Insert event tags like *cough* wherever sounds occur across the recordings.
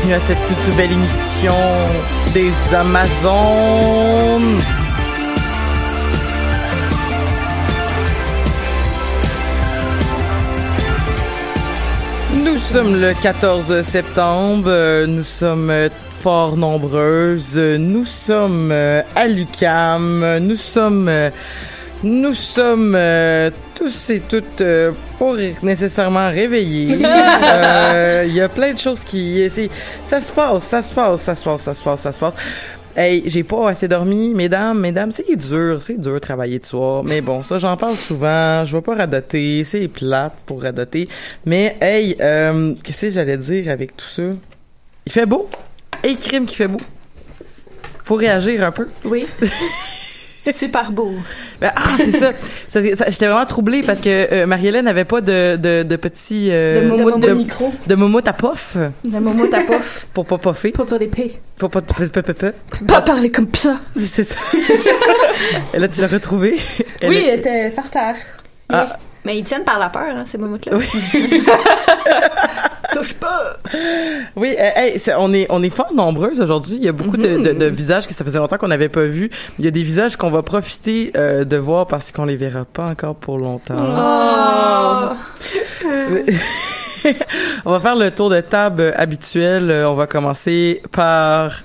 Bienvenue à cette toute nouvelle émission des Amazones. Nous sommes le 14 septembre, nous sommes fort nombreuses, nous sommes euh, à l'UCAM, nous sommes euh, nous sommes euh, tous et toutes euh, pas nécessairement réveillés. *laughs* Euh, Il y a plein de choses qui... Ça se passe, ça se passe, ça se passe, ça se passe, ça se passe. Hey, j'ai pas assez dormi, mesdames, mesdames, c'est dur, c'est dur de travailler de soir. Mais bon, ça, j'en parle souvent, je vais pas radoter, c'est plate pour radoter. Mais hey, euh, qu'est-ce que j'allais dire avec tout ça? Il fait beau? Hey, crime qui fait beau. Faut réagir un peu. Oui. *laughs* Super beau. Ben, ah, c'est ça. Ça, ça- J'étais vraiment troublée parce que euh, Marie-Hélène n'avait pas de, de, de petits... euh, De moumoute de de, micro. de moumoute à pof De Momo ta pouf. pour pas poffer. Pour dire des P. Pour pas... Pas parler comme ça. C'est ça. *laughs* Et là, tu l'as retrouvée. Elle oui, est- elle était par terre. Ah. Mais ils tiennent par la peur, hein, ces *laughs* momoutes-là. Touche pas! Oui, euh, hey, c'est- on est on est fort nombreuses aujourd'hui. Il y a beaucoup de, de, de visages que ça faisait longtemps qu'on n'avait pas vus. Il y a des visages qu'on va profiter euh, de voir parce qu'on les verra pas encore pour longtemps. Oh. *laughs* on va faire le tour de table habituel. On va commencer par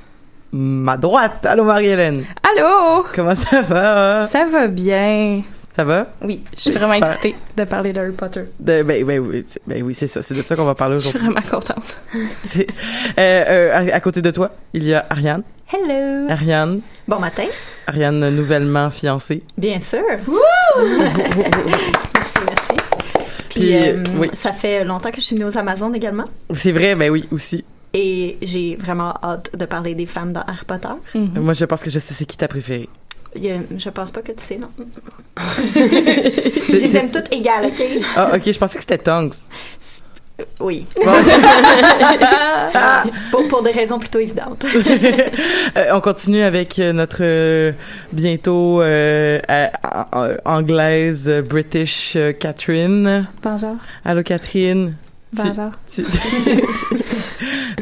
ma droite. Allô Marie-Hélène. Allô? Comment ça va? Ça va bien. Ça va? Oui, je suis vraiment Super. excitée de parler d'Harry Potter. De- ben, ben oui, c'est- ben oui, c'est ça. C'est de ça qu'on va parler Je suis aujourd'hui. vraiment contente. *laughs* Euh, euh, à, à côté de toi, il y a Ariane. Hello! Ariane. Bon matin. Ariane nouvellement fiancée. Bien sûr. merci, merci. Puis, Puis, euh, oui. ça fait longtemps que je suis venue aux Amazones également. C'est vrai, ben oui, aussi. Et j'ai vraiment hâte de parler des femmes dans Harry Potter. Moi, je pense que je sais c'est qui ta préférée. Il y a- je pense pas que tu sais, non. *laughs* je les aime toutes égales, OK? Ah, ok, je pensais que c'était Tongs. Oui. Bon, *laughs* Pour, pour des raisons plutôt évidentes. *laughs* euh, on continue avec euh, notre euh, bientôt euh, euh, euh, anglaise, euh, British euh, Catherine. Bonjour. Allô, Catherine. Tu-. Tu, *laughs*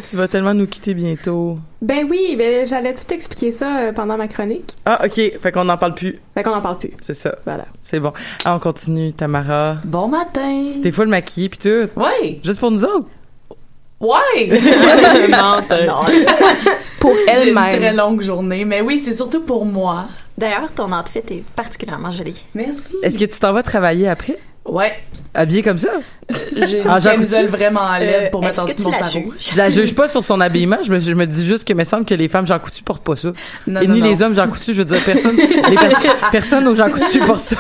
tu vas tellement nous quitter bientôt. Ben oui, ben j'allais tout expliquer ça euh, pendant ma chronique. Ah, ok. Fait qu'on n'en parle plus. Fait qu'on en parle plus. C'est ça. Voilà. C'est bon. Ah, on continue, Tamara. Bon matin. T'es full maquillée pis tout. Ouais. Juste pour nous autres. Ouais. *laughs* Menteuse. *laughs* Pour J'ai une très elle-même. longue journée, mais oui, c'est surtout pour moi. D'ailleurs, ton outfit est particulièrement joli. Merci. Est-ce que tu t'en vas travailler après? Ouais. Habillée comme ça? J'ai une Ah, camisole vraiment laide Euh, pour mettre en dessous mon juges? Je la juge pas sur son habillement. Je me, je me dis juste que me semble que les femmes Jean Coutu portent pas ça. Non, Et non, ni non. les hommes Jean Coutu. Je veux dire, personne, les *laughs* pers- personne aux Jean Coutu porte ça.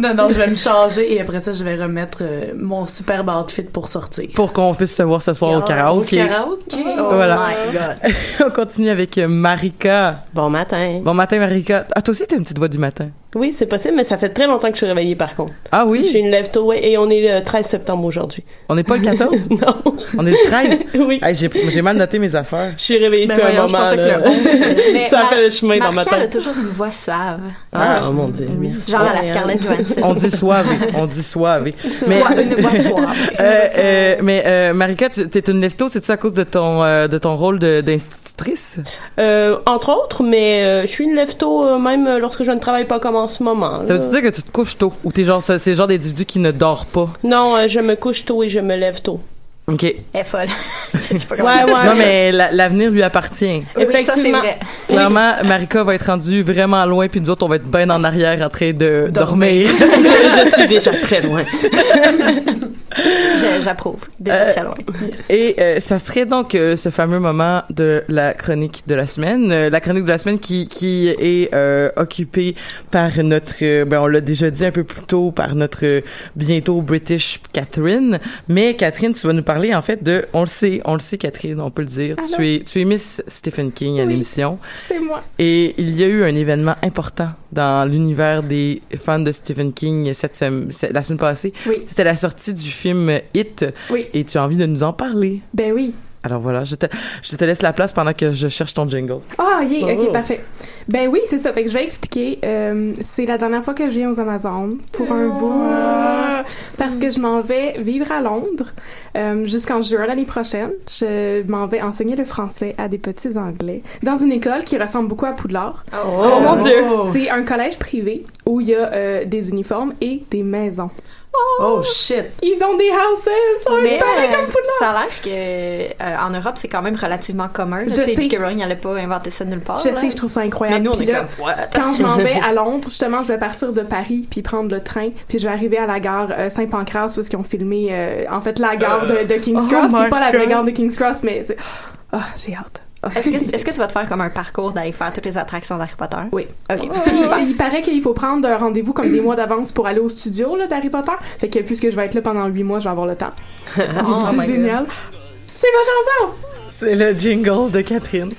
Non, non, je vais me changer et après ça, je vais remettre euh, mon superbe outfit pour sortir. Pour qu'on puisse se voir ce soir au karaoké. Au karaoké. Oh Voilà. my god. *laughs* On continue avec euh, Marika. Bon matin. Bon matin, Marika. Ah, toi aussi, t'as une petite voix du matin. Oui, c'est possible, mais ça fait très longtemps que je suis réveillée par contre. Ah Je oui? suis une lève et on est le 13 septembre aujourd'hui. On n'est pas le 14? *laughs* non. On est le 13? *laughs* oui. Hey, j'ai, j'ai mal noté mes affaires. Je suis réveillée Ben depuis un je moment. pensais que là. le *laughs* 11, Mais ça a Mar- fait le chemin dans ma Marika, elle a tête. toujours une voix suave. Ah, mon dieu. merci. Genre à la Scarlett. Johansson. On dit soivé. On dit soivé. Mais, Soit une voix suave. euh, euh, mais euh, Marika, tu t'es une lefto, c'est-tu à cause de ton, euh, de ton rôle de, d'institutrice? Euh, entre autres, mais euh, je suis une lève tôt euh, même euh, lorsque je ne travaille pas comme en ce moment. Ça veut dire que tu te couches tôt? Ou t'es genre, c'est genre d'individu qui ne Non, euh, je me couche tôt et je me lève tôt. OK. Elle est folle. *laughs* Je sais pas comment Ouais, ouais. Non, mais la- l'avenir lui appartient. Oui, ça c'est Effectivement. vrai. Clairement, Marika va être rendue vraiment loin, puis nous autres, on va être bien en arrière en train de dormir. *laughs* je suis déjà très loin. Je- J'approuve. Déjà Euh, très loin. Et euh, ça serait donc euh, ce fameux moment de la chronique de la semaine, Euh, la chronique de la semaine qui qui est euh, occupée par notre, euh, ben on l'a déjà dit un peu plus tôt, par notre euh, bientôt British Catherine. Mais Catherine, tu vas nous parler en fait de, on le sait, on le sait Catherine, on peut le dire, Allô? tu es tu es Miss Stephen King à Oui. l'émission C'est moi. et il y a eu un événement important dans l'univers des fans de Stephen King cette semaine, la semaine passée. Oui. C'était la sortie du film Hit Oui. et tu as envie de nous en parler? Ben oui. Alors voilà, je te, je te laisse la place pendant que je cherche ton jingle. Ah, yeah, Oh. ok, parfait. Ben oui, c'est ça. Fait que je vais expliquer. Euh, c'est la dernière fois que je viens aux Amazones pour un bout. Parce que je m'en vais vivre à Londres euh, jusqu'en juin l'année prochaine. Je m'en vais enseigner le français à des petits Anglais dans une école qui ressemble beaucoup à Poudlard. Oh, mon Dieu. C'est un collège privé où il y a euh, des uniformes et des maisons. Oh shit. Ils ont des houses! ça Mais euh, comme Poudlard! ça a l'air que euh, en Europe c'est quand même relativement commun. Je sais. J.K. Rowling n'allait pas inventer ça nulle part. Je là. sais, je trouve ça Mais incroyable. nous on est là, comme what? quand je m'en vais *laughs* à Londres, justement, je vais partir de Paris puis prendre le train, puis je vais arriver à la gare euh, Saint-Pancras où ils ont filmé euh, en fait la gare de, de King's Oh Cross, qui my est pas la vraie gare de King's Cross, mais c'est ah, j'ai hâte. Est-ce que, tu vas te faire comme un parcours d'aller faire toutes les attractions d'Harry Potter? Oui. Puis, *laughs* il paraît qu'il faut prendre un rendez-vous comme des mois d'avance pour aller au studio là, d'Harry Potter. Fait que puisque je vais être là pendant huit mois, je vais avoir le temps. *laughs* Oh c'est génial. C'est ma chanson! C'est le jingle de Catherine.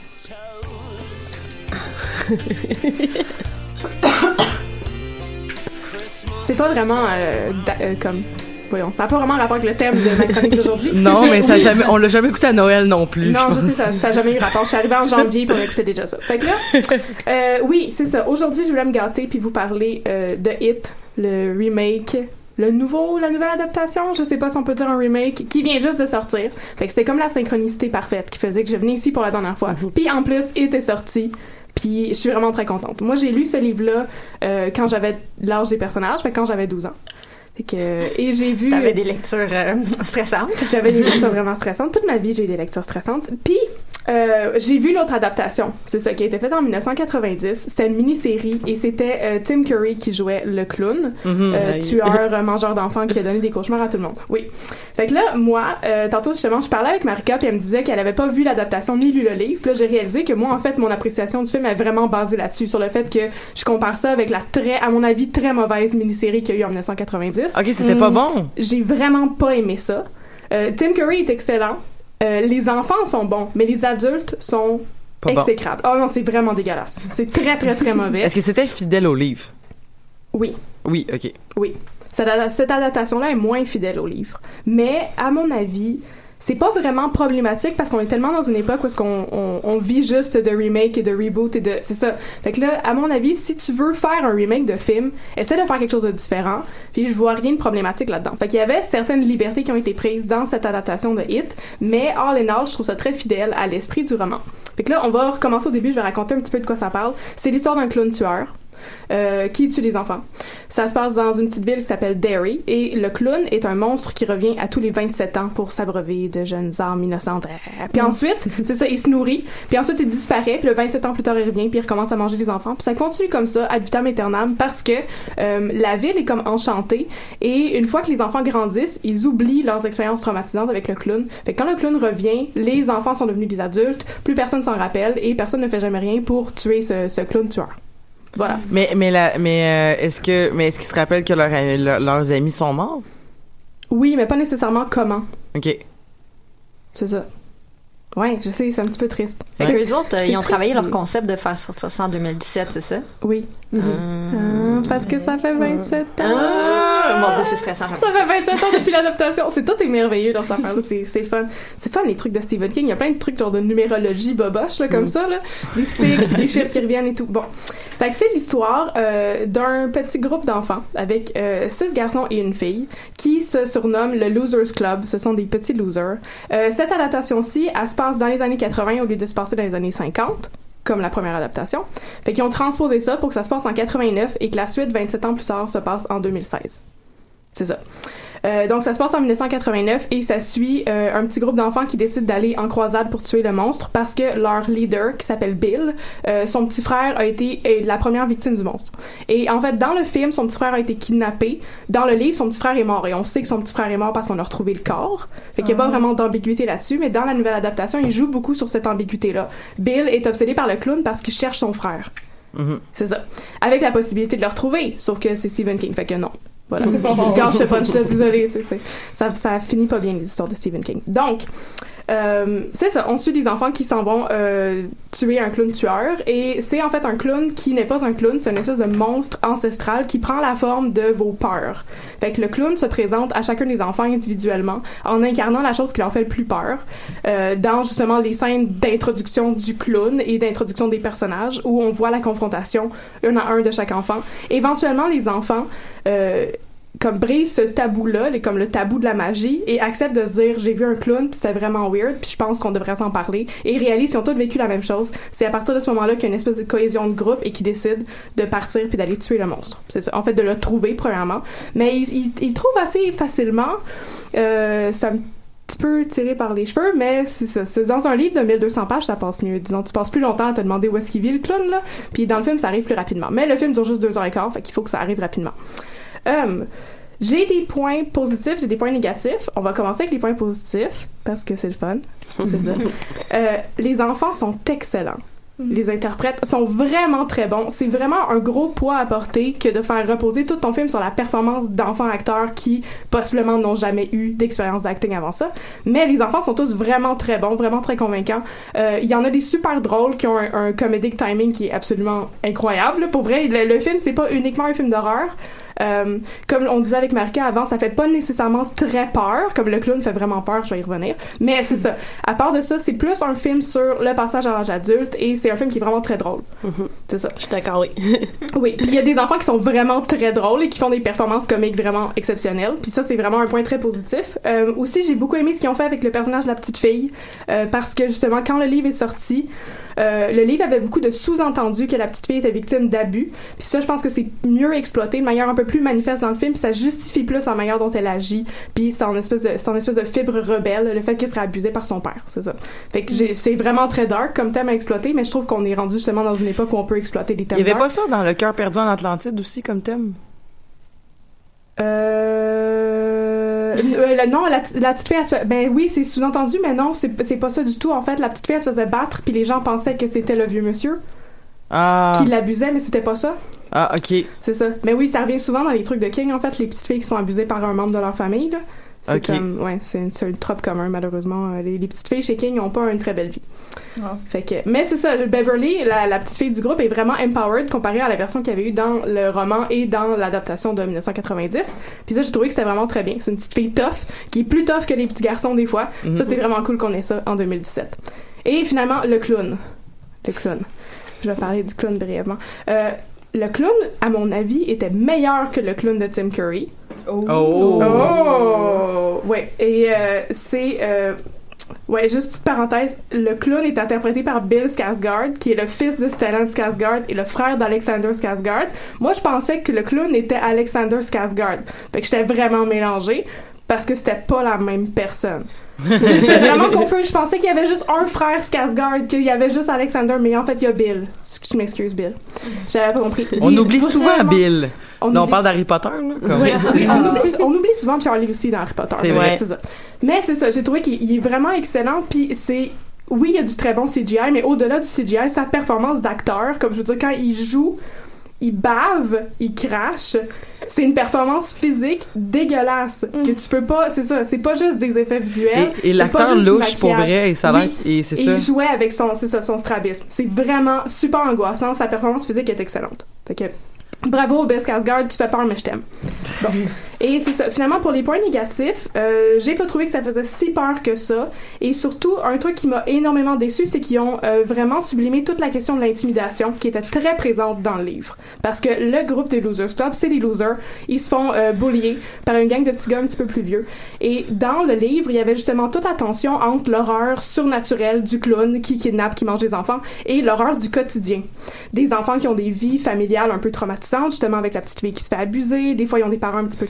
C'est pas vraiment euh, euh, comme. Voyons, ça n'a pas vraiment rapport avec le thème de ma chronique d'aujourd'hui. *laughs* Non, mais ça jamais, on l'a jamais écouté à Noël non plus. Non, je sais, ça n'a jamais eu rapport. Je suis arrivée en janvier pour écouter déjà ça. Fait que là, *laughs* euh, oui, c'est ça. Aujourd'hui, je voulais me gâter puis vous parler euh, de Hit, le remake, le nouveau, la nouvelle adaptation, je sais pas si on peut dire un remake, qui vient juste de sortir. Fait que c'était comme la synchronicité parfaite qui faisait que je venais ici pour la dernière fois. Puis en plus, Hit est sorti. Puis je suis vraiment très contente. Moi, j'ai lu ce livre-là euh, quand j'avais l'âge des personnages, fait quand j'avais 12 ans. Fait que, et j'ai vu... T'avais des lectures euh, *laughs* stressantes. J'avais des lectures vraiment stressantes. Toute ma vie, j'ai eu des lectures stressantes. Puis, euh, j'ai vu l'autre adaptation. C'est ça, qui a été faite en 1990. C'était une mini-série et c'était euh, Tim Curry qui jouait le clown, Mhm. euh, tueur, mangeur d'enfants qui a donné des cauchemars à tout le monde. Oui. Fait que là, moi, tantôt justement, je parlais avec Marika puis elle me disait qu'elle avait pas vu l'adaptation ni lu le livre. Puis là, j'ai réalisé que moi, en fait, mon appréciation du film est vraiment basée là-dessus, sur le fait que je compare ça avec la très, à mon avis, très mauvaise mini-série qu'il y a eu en 1990 Ok, c'était pas Mm. bon. j'ai vraiment pas aimé ça. Tim Curry est excellent. Euh, les enfants sont bons, mais les adultes sont Pas bon. exécrables. Oh non, c'est vraiment dégueulasse. C'est très, très, très mauvais. Est-ce que c'était fidèle au livre? Oui, Oui, ok. oui. Cette adaptation-là est moins fidèle au livre. Mais, à mon avis, c'est pas vraiment problématique parce qu'on est tellement dans une époque où est-ce qu'on on, on vit juste de remake et de reboot et de c'est ça. Fait que là, à mon avis, si tu veux faire un remake de film, essaie de faire quelque chose de différent. Puis je vois rien de problématique là-dedans. Fait qu'il y avait certaines libertés qui ont été prises dans cette adaptation de Hit, mais all in all, je trouve ça très fidèle à l'esprit du roman. Fait que là, on va recommencer au début. Je vais raconter un petit peu de quoi ça parle. C'est l'histoire d'un clown tueur euh, qui tue les enfants. Ça se passe dans une petite ville qui s'appelle Derry et le clown est un monstre qui revient à tous les 27 ans pour s'abreuver de jeunes âmes innocentes. Puis ensuite, *laughs* c'est ça, il se nourrit, puis ensuite il disparaît, puis le 27 ans plus tard il revient, puis il recommence à manger les enfants. Puis ça continue comme ça, ad vitam aeternam, parce que euh, la ville est comme enchantée et une fois que les enfants grandissent, ils oublient leurs expériences traumatisantes avec le clown. Fait que quand le clown revient, les enfants sont devenus des adultes, plus personne s'en rappelle et personne ne fait jamais rien pour tuer ce, ce clown tueur. Voilà. Mais mais la, mais euh, est-ce que mais est-ce qu'ils se rappellent que leurs leur- leurs amis sont morts? Oui, mais pas nécessairement comment. Ok. C'est ça. Ouais, je sais, c'est un petit peu triste. Fait que eux autres, euh, ils ont triste, travaillé leur concept de faire sortir ça en 2017, c'est ça? Oui. Ah, parce que ça fait 27 ans. Ah, mon Dieu, c'est stressant. Ça fait 27 ans depuis l'adaptation. C'est tout est merveilleux dans cette affaire-là. C'est, fun. C'est fun les trucs de Stephen King. Il y a plein de trucs genre de numérologie boboche là, comme ça là, des cycles, des chiffres qui reviennent et tout. Bon, fait que c'est l'histoire euh, d'un petit groupe d'enfants avec euh, six garçons et une fille qui se surnomment le Losers Club. Ce sont des petits losers. Euh, cette adaptation-ci, elle se dans les années 80 au lieu de se passer dans les années 50 comme la première adaptation. Fait qu'ils ont transposé ça pour que ça se passe en 89 et que la suite, 27 ans plus tard, se passe en 2016. C'est ça. Euh, donc ça se passe en 1989 et ça suit euh, un petit groupe d'enfants qui décident d'aller en croisade pour tuer le monstre parce que leur leader qui s'appelle Bill, euh, son petit frère a été la première victime du monstre. Et en fait dans le film son petit frère a été kidnappé. Dans le livre son petit frère est mort et on sait que son petit frère est mort parce qu'on a retrouvé le corps. Fait qu'il n'y a pas vraiment d'ambiguïté là-dessus mais dans la nouvelle adaptation il joue beaucoup sur cette ambiguïté là. Bill est obsédé par le clown parce qu'il cherche son frère. Mhm. C'est ça. Avec la possibilité de le retrouver, sauf que c'est Stephen King, fait que non. Voilà. *laughs* Je gâche ce punch-là, désolé. Ça, ça finit pas bien les histoires de Stephen King. Donc, euh, c'est ça. On suit des enfants qui s'en vont euh, tuer un clown tueur. Et c'est en fait un clown qui n'est pas un clown, c'est une espèce de monstre ancestral qui prend la forme de vos peurs. Fait que le clown se présente à chacun des enfants individuellement en incarnant la chose qui leur fait le plus peur euh, dans justement les scènes d'introduction du clown et d'introduction des personnages où on voit la confrontation un à un de chaque enfant. Éventuellement, les enfants euh, comme brisent ce tabou-là, comme le tabou de la magie, et acceptent de se dire j'ai vu un clown, puis c'était vraiment weird, puis je pense qu'on devrait s'en parler, et ils réalisent qu'ils ont tous vécu la même chose. C'est à partir de ce moment-là qu'il y a une espèce de cohésion de groupe et qu'ils décident de partir puis d'aller tuer le monstre. C'est ça. En fait, de le trouver premièrement, mais ils, ils le trouvent assez facilement. Euh, c'est un petit peu tiré par les cheveux, mais c'est ça. Dans un livre de 1200 pages, ça passe mieux. Disons, tu passes plus longtemps à te demander où est-ce qu'il vit le clown, là. Puis dans le film, ça arrive plus rapidement. Mais le film dure juste deux heures et quart, fait qu'il faut que ça arrive rapidement. Euh, j'ai des points positifs, j'ai des points négatifs. On va commencer avec les points positifs, parce que c'est le fun. *laughs* C'est ça. Euh, les enfants sont excellents. Les interprètes sont vraiment très bons. C'est vraiment un gros poids à porter que de faire reposer tout ton film sur la performance d'enfants acteurs qui possiblement n'ont jamais eu d'expérience d'acting avant ça. Mais les enfants sont tous vraiment très bons, vraiment très convaincants. Euh, Il y en a des super drôles qui ont un, un comedic timing qui est absolument incroyable. Pour vrai, le, le film c'est pas uniquement un film d'horreur. Euh, comme on disait avec Marika avant, ça fait pas nécessairement très peur, comme le clown fait vraiment peur, je vais y revenir. Mais c'est ça. À part de ça, c'est plus un film sur le passage à l'âge adulte et c'est un film qui est vraiment très drôle. C'est ça. Je suis d'accord, oui. *laughs* Oui, puis il y a des enfants qui sont vraiment très drôles et qui font des performances comiques vraiment exceptionnelles. Puis ça, c'est vraiment un point très positif. Euh, aussi, j'ai beaucoup aimé ce qu'ils ont fait avec le personnage de la petite fille euh, parce que justement, quand le livre est sorti, euh, le livre avait beaucoup de sous-entendus que la petite fille était victime d'abus. Puis ça, je pense que c'est mieux exploité de manière un peu plus manifeste dans le film. Puis ça justifie plus la manière dont elle agit. Puis son espèce de, son espèce de fibre rebelle, le fait qu'elle serait abusée par son père. C'est ça. Fait que j'ai- c'est vraiment très dark comme thème à exploiter, mais je trouve qu'on est rendu justement dans une époque où on peut exploiter des Il thèmes y avait dark. pas ça dans Le cœur perdu en Atlantide aussi comme thème? Euh... euh, non, la, petite fille, elle se fait- ben oui, c'est sous-entendu, mais non, c'est c'est pas ça du tout. En fait, la petite fille, elle se faisait battre, puis les gens pensaient que c'était le vieux monsieur Ah. qui l'abusait, mais c'était pas ça. Ah, ok. C'est ça. Mais oui, ça revient souvent dans les trucs de King, en fait, les petites filles qui sont abusées par un membre de leur famille, là. C'est comme, ouais, c'est une- c'est un trop commun, malheureusement. Euh, Les, les petites filles chez King n'ont pas une très belle vie. Fait que, mais c'est ça, Beverly, la, la petite fille du groupe, est vraiment empowered comparée à la version qu'il y avait eu dans le roman et dans l'adaptation de 1990. Puis ça, j'ai trouvé que c'était vraiment très bien. C'est une petite fille tough, qui est plus tough que les petits garçons des fois. Mhm. Ça, c'est vraiment cool qu'on ait ça en 2017. Et finalement, le clown. Le clown. Je vais parler du clown brièvement. Euh, le clown, à mon avis, était meilleur que le clown de Tim Curry. Oh! Oh! Ouais, et euh, c'est... euh, ouais, juste petite parenthèse, le clown est interprété par Bill Skarsgård, qui est le fils de Stellan Skarsgård et le frère d'Alexander Skarsgård. Moi, je pensais que le clown était Alexander Skarsgård. Fait que j'étais vraiment mélangée, parce que c'était pas la même personne. *laughs* J'étais vraiment confuse. Je pensais qu'il y avait juste un frère Skarsgård, qu'il y avait juste Alexander, mais en fait, il y a Bill. Je m'excuse, Bill? J'avais pas compris. On Il oublie souvent vraiment- Bill. on Non, on parle d'Harry Potter, là. comme- oui, on, oublie, on oublie souvent Charlie aussi dans Harry Potter. C'est vrai. ça. Mais c'est ça, j'ai trouvé qu'il il est vraiment excellent. Puis c'est. Oui, il y a du très bon CGI, mais au-delà du CGI, sa performance d'acteur, comme je veux dire, quand il joue, il bave, il crache. C'est une performance physique dégueulasse que tu peux pas. C'est ça, c'est pas juste des effets visuels. Et, et l'acteur louche pour vrai, et ça a l'air- Oui. et c'est Et ça. il jouait avec son, ça, son strabisme. C'est vraiment super angoissant. Sa performance physique est excellente. Fait que, bravo, Bill Skarsgård, tu fais peur, mais je t'aime. Bon. *laughs* Et c'est ça. Finalement, pour les points négatifs, euh, j'ai pas trouvé que ça faisait si peur que ça. Et surtout, un truc qui m'a énormément déçu, c'est qu'ils ont euh, vraiment sublimé toute la question de l'intimidation qui était très présente dans le livre. Parce que le groupe des Losers Club, c'est des losers. Ils se font euh, par une gang de petits gars un petit peu plus vieux. Et dans le livre, il y avait justement toute la tension entre l'horreur surnaturelle du clown qui kidnappe, qui mange des enfants, et l'horreur du quotidien. Des enfants qui ont des vies familiales un peu traumatisantes, justement avec la petite fille qui se fait abuser, des fois ils ont des parents un petit peu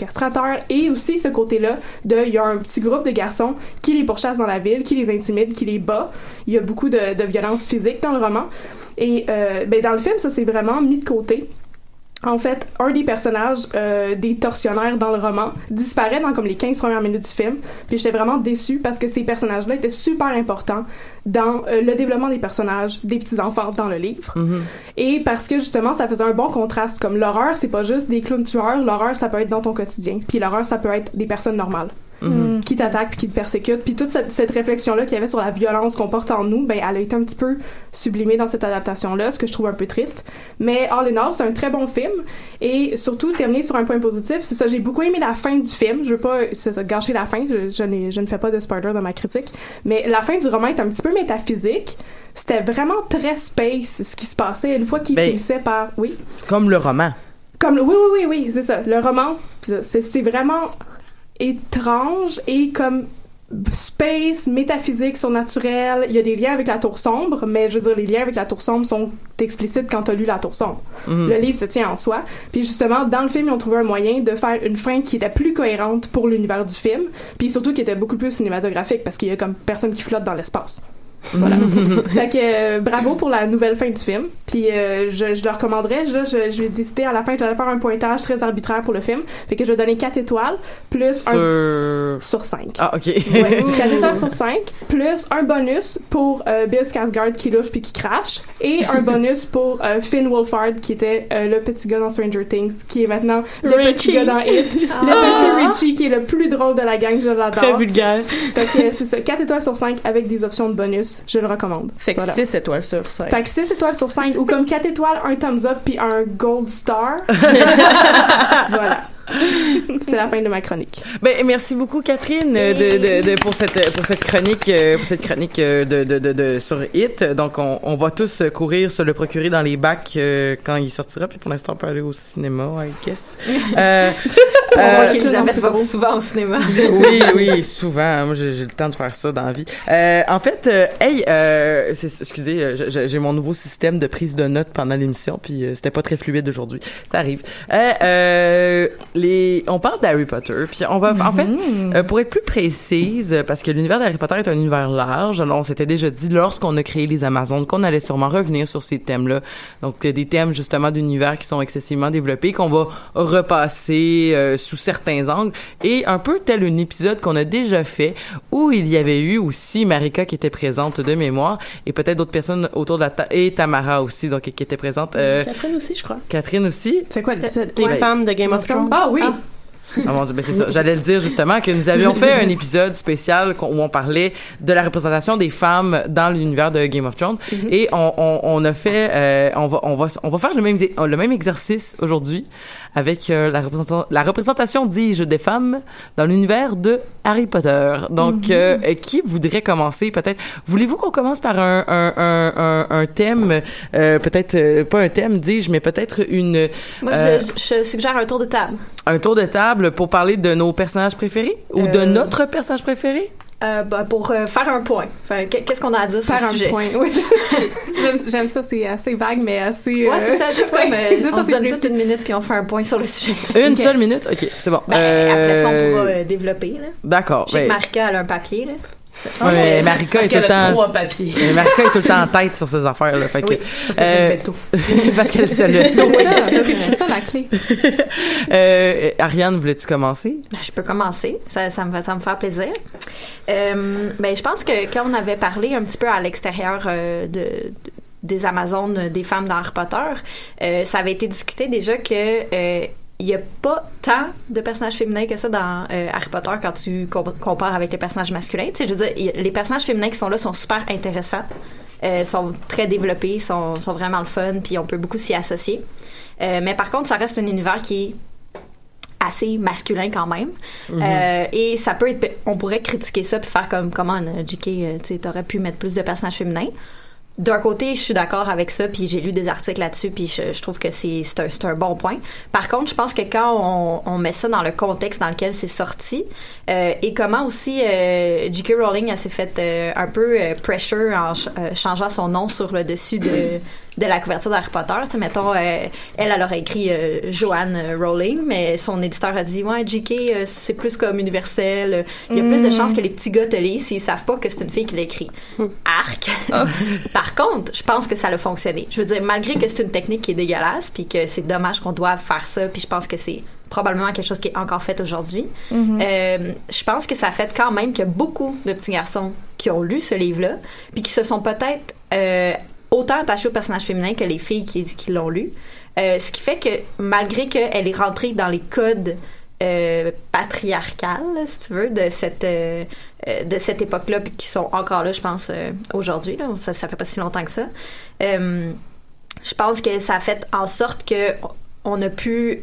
et aussi ce côté-là de, il y a un petit groupe de garçons qui les pourchassent dans la ville, qui les intimident, qui les bat. Il y a beaucoup de, de violence physique dans le roman. Et euh, ben, dans le film, ça c'est vraiment mis de côté. En fait, un des personnages euh, des tortionnaires dans le roman disparaît dans comme les 15 premières minutes du film. Puis j'étais vraiment déçue parce que ces personnages-là étaient super importants dans euh, le développement des personnages des petits-enfants dans le livre. Mhm. Et parce que justement, ça faisait un bon contraste. Comme l'horreur, c'est pas juste des clowns tueurs. L'horreur, ça peut être dans ton quotidien. Puis l'horreur, ça peut être des personnes normales Mhm. qui t'attaquent puis qui te persécutent. Puis toute cette, cette réflexion-là qu'il y avait sur la violence qu'on porte en nous, ben, elle a été un petit peu sublimée dans cette adaptation-là, ce que je trouve un peu triste. Mais all in all, c'est un très bon film. Et surtout, terminer sur un point positif, c'est ça, j'ai beaucoup aimé la fin du film. Je veux pas c'est ça, gâcher la fin, je, je, n'ai- je ne fais pas de spoiler dans ma critique. Mais la fin du roman est un petit peu métaphysique. C'était vraiment très space, ce qui se passait une fois qu'il Ben, finissait par... Oui? C'est comme le roman. Comme oui oui oui oui, c'est ça. Le roman, c'est c'est vraiment étrange et comme space, métaphysique, surnaturel. Il y a des liens avec la tour sombre, mais je veux dire les liens avec la tour sombre sont explicites quand t'as lu la tour sombre. Mhm. Le livre se tient en soi. Puis justement, dans le film, ils ont trouvé un moyen de faire une fin qui était plus cohérente pour l'univers du film, puis surtout qui était beaucoup plus cinématographique parce qu'il y a comme personne qui flotte dans l'espace. Voilà. *laughs* fait que euh, bravo pour la nouvelle fin du film. Puis euh, je, je le recommanderais. Je, je, je vais décider à la fin que j'allais faire un pointage très arbitraire pour le film. Fait que je vais donner 4 étoiles plus un Sur. sur 5. Ah, ok. Ouais, *laughs* 4 étoiles sur 5, plus un bonus pour euh, Bill Skarsgård qui louche puis qui crache, et un *laughs* bonus pour euh, Finn Wolfhard qui était euh, le petit gars dans Stranger Things, qui est maintenant le petit Richie. gars dans It, le petit Richie qui est le plus drôle de la gang, je l'adore. Très vulgaire. Fait que euh, c'est ça, 4 étoiles sur 5 avec des options de bonus, je le recommande. Fait que Voilà. 6 étoiles sur 5. Fait que 6 étoiles sur 5, ou comme 4 étoiles, un thumbs up puis un gold star. *laughs* *laughs* voilà. *laughs* C'est la fin de ma chronique. Ben, merci beaucoup, Catherine, euh, de, de, de- pour cette, pour cette chronique, euh, pour cette chronique euh, de, de, de, de- sur Hit. Donc, on, on va tous euh, courir se le procurer dans les bacs euh, quand il sortira. Puis pour l'instant, on peut aller au cinéma, I guess. *laughs* Euh, On voit euh, qu'Elisabeth va souvent au cinéma. *laughs* oui, oui, souvent. Moi, j'ai j'ai le temps de faire ça dans la vie. Euh, en fait, euh, hey, euh, c'est- excusez, euh, j'ai j'ai mon nouveau système de prise de notes pendant l'émission, puis euh, c'était pas très fluide aujourd'hui. Ça arrive. Euh, euh, les, on parle d'Harry Potter, puis on va, en fait, euh, pour être plus précise, euh, parce que l'univers d'Harry Potter est un univers large. Alors, on s'était déjà dit lorsqu'on a créé les Amazones qu'on allait sûrement revenir sur ces thèmes-là. Donc, euh, des thèmes justement d'univers qui sont excessivement développés, qu'on va repasser euh, sous certains angles, et un peu tel un épisode qu'on a déjà fait où il y avait eu aussi Marika qui était présente de mémoire, et peut-être d'autres personnes autour de la table, et Tamara aussi, donc qui était présente. Euh, Catherine aussi, je crois. Catherine aussi. C'est quoi l'épisode? Les Ouais. femmes de Game of Thrones? Ah oui! Ah mon dieu, ben c'est ça. J'allais le dire justement que nous avions fait un épisode spécial où on parlait de la représentation des femmes dans l'univers de Game of Thrones et on, on, on a fait, euh, on va, on va, on va faire le même, le même exercice aujourd'hui avec euh, la, représentation, la représentation, dis-je, des femmes dans l'univers de Harry Potter. Donc, euh, euh, qui voudrait commencer peut-être? Voulez-vous qu'on commence par un un un, un, thème, euh, peut-être euh, pas un thème, dis-je, mais peut-être une Moi, euh, je, je suggère un tour de table. un tour de table pour parler de nos personnages préférés ou de notre personnage préféré? Euh, bah, pour euh, faire un point. Enfin, qu'est-ce qu'on a à dire sur Faire le un sujet? point. Oui. *laughs* j'aime, j'aime ça, c'est assez vague, mais assez. Ouais, c'est ça, juste comme, *laughs* euh, juste on se donne précis. toute une minute puis on fait un point sur le sujet. Une seule minute? Ok, c'est bon. Ben, après ça, on Euh, pourra euh, développer, là. D'accord. Je sais ben, elle a un papier, là. Ouais, mais Marika est tout le temps. Marika est tout le temps en tête sur ces affaires là. Fait que, Oui. Parce que c'est Euh, le veto. *laughs* parce qu'elle c'est le *laughs* Oui, c'est ça. C'est ça la clé. *laughs* euh, Ariane, voulais-tu commencer? Ben, je peux commencer. Ça, ça, me, va- ça me faire plaisir. Euh, ben, je pense que quand on avait parlé un petit peu à l'extérieur euh, de, de- des Amazones, euh, des femmes dans Harry Potter, euh, ça avait été discuté déjà que euh, il n'y a pas tant de personnages féminins que ça dans euh, Harry Potter quand tu com- compares avec les personnages masculins. Tu sais, je veux dire, a- les personnages féminins qui sont là sont super intéressants, euh, sont très développés, sont, sont vraiment le fun, puis on peut beaucoup s'y associer. Euh, mais par contre, ça reste un univers qui est assez masculin quand même. Euh, et ça peut être, on pourrait critiquer ça puis faire comme comment JK, tu sais, t'aurais pu mettre plus de personnages féminins. D'un côté, je suis d'accord avec ça, puis j'ai lu des articles là-dessus, puis je, je trouve que c'est un, un bon point. Par contre, je pense que quand on, on met ça dans le contexte dans lequel c'est sorti, euh, et comment aussi euh, J.K. Rowling s'est fait euh, un peu euh, pressure en euh, changeant son nom sur le dessus de, de la couverture d'Harry Potter. Tu sais, mettons, euh, elle, elle aurait écrit euh, Joanne Rowling, mais son éditeur a dit, ouais, J.K., euh, c'est plus comme universel. Il y a plus de chances que les petits gars te lisent s'ils savent pas que c'est une fille qui l'a écrit. Arc! *laughs* Par contre, je pense que ça a fonctionné. Je veux dire, malgré que c'est une technique qui est dégueulasse, puis que c'est dommage qu'on doive faire ça, puis je pense que c'est probablement quelque chose qui est encore fait aujourd'hui. Euh, je pense que ça fait quand même qu'il y a beaucoup de petits garçons qui ont lu ce livre-là, puis qui se sont peut-être euh, autant attachés au personnage féminin que les filles qui, l'ont lu. Euh, ce qui fait que malgré qu'elle est rentrée dans les codes euh, patriarcales, si tu veux, de cette euh, euh, cette époque-là, puis qui sont encore là, je pense, aujourd'hui. Ça, ça fait pas si longtemps que ça. Je pense que ça a fait en sorte que on a pu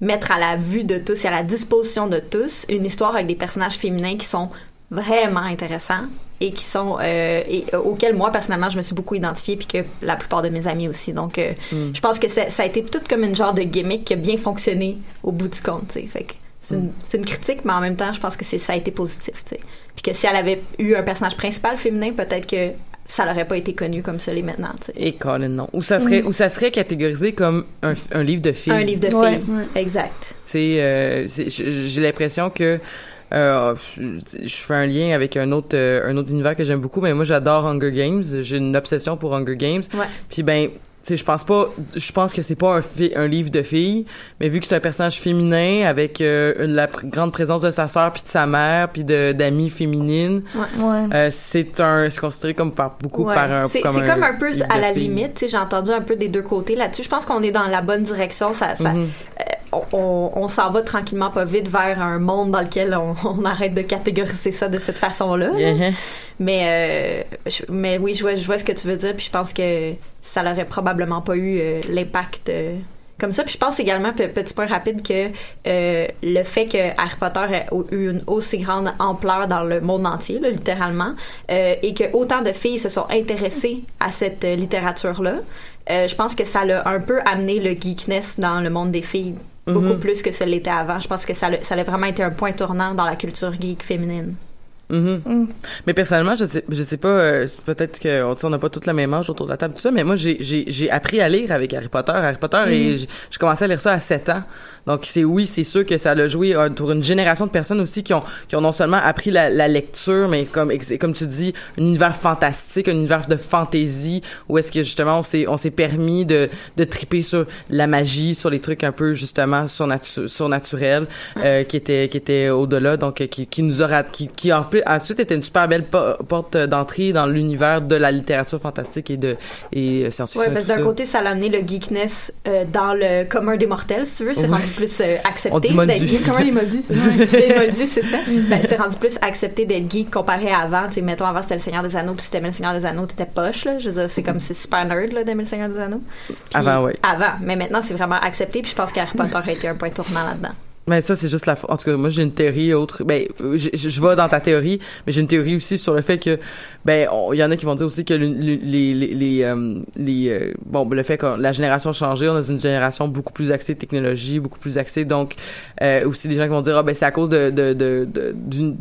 mettre à la vue de tous et à la disposition de tous une histoire avec des personnages féminins qui sont vraiment intéressants et qui sont euh, et euh, auxquels moi personnellement je me suis beaucoup identifiée puis que la plupart de mes amis aussi. Donc euh, je pense que ça, ça a été tout comme une genre de gimmick qui a bien fonctionné au bout du compte tu sais. Fait que c'est une, critique mais en même temps je pense que c'est ça a été positif tu sais. Puis que si elle avait eu un personnage principal féminin peut-être que ça n'aurait pas été connu comme ça l'est maintenant tu sais. Et Colin, non. Ou ça serait, ou ça serait catégorisé comme un, un livre de filles. un livre de filles Ouais. exact. Tu sais, euh, c'est- j'ai j'ai l'impression que euh, je fais un lien avec un autre euh, un autre univers que j'aime beaucoup, mais moi j'adore Hunger Games. J'ai une obsession pour Hunger Games. Ouais. Puis ben, tu sais, je pense pas, je pense que c'est pas un, livre de filles, mais vu que c'est un personnage féminin avec euh, une- la pr- grande présence de sa sœur puis de sa mère puis de d'amies féminines, Ouais. euh, c'est un, c'est considéré comme par beaucoup Ouais. par un, c'est c'est comme un peu à la filles. limite, tu sais, j'ai entendu un peu des deux côtés là-dessus. Je pense qu'on est dans la bonne direction. Ça, ça, Mhm. euh, on, s'en va tranquillement pas vite vers un monde dans lequel on, on arrête de catégoriser ça de cette façon-là. là. Yeah. Mais, euh, je- mais oui, je vois, je vois ce que tu veux dire. Puis je pense que ça n'aurait probablement pas eu euh, l'impact euh, comme ça. Puis je pense également, pe- petit point rapide, que le fait que Harry Potter ait au- eu une aussi grande ampleur dans le monde entier, là, littéralement, et que autant de filles se sont intéressées à cette littérature-là, je pense que ça l'a un peu amené le geekness dans le monde des filles. Beaucoup Mhm. plus que ça l'était avant. Je pense que ça, l'a- ça a vraiment été un point tournant dans la culture geek féminine. Mhm. Mm. Mais personnellement, je sais, je sais pas, euh, c'est peut-être que on n'a pas toute la même âge autour de la table, tout ça, mais moi, j'ai, j'ai, j'ai appris à lire avec Harry Potter. Harry Potter, et j'ai j'ai commencé à lire ça à 7 ans. Donc, c'est oui, c'est sûr que ça l'a joué euh, pour une génération de personnes aussi qui ont, qui ont non seulement appris la, la lecture, mais comme, comme tu dis, un univers fantastique, un univers de fantaisie, où est-ce que justement on s'est, on s'est permis de, de triper sur la magie, sur les trucs un peu justement surnatu- surnaturels, euh, qui étaient, qui étaient au-delà, donc euh, qui, qui nous aura, qui, qui en plus, ensuite était une super belle po- porte d'entrée dans l'univers de la littérature fantastique et de et euh, science-fiction. parce et que d'un côté, ça l'a amené le geekness euh, dans le commun des mortels, si tu veux. C'est Ouais. rendu plus euh, accepté d'être geek. Comment les moldus, c'est Les *laughs* moldus, c'est ça. Ben, c'est rendu plus accepté d'être geek comparé à avant. Tu mettons, avant, c'était le Seigneur des Anneaux, puis si t'aimais le Seigneur des Anneaux, t'étais poche, là. Je veux dire, c'est comme, c'est super nerd, là, d'aimer le Seigneur des Anneaux. Avant, ouais. Avant. Mais maintenant, c'est vraiment accepté, puis je pense qu'Harry Potter a été un point tournant là-dedans. Mais ça, c'est juste la. En tout cas, moi, j'ai une théorie autre. Ben, je, je, vais dans ta théorie, mais j'ai une théorie aussi sur le fait que, ben, on- il y en a qui vont dire aussi que le- le- les les les, euh, les, euh, bon, ben, le fait que la génération a changé, on est une génération beaucoup plus axée technologie, beaucoup plus axée, donc euh, aussi des gens qui vont dire ah ben c'est à cause de de de de- d'une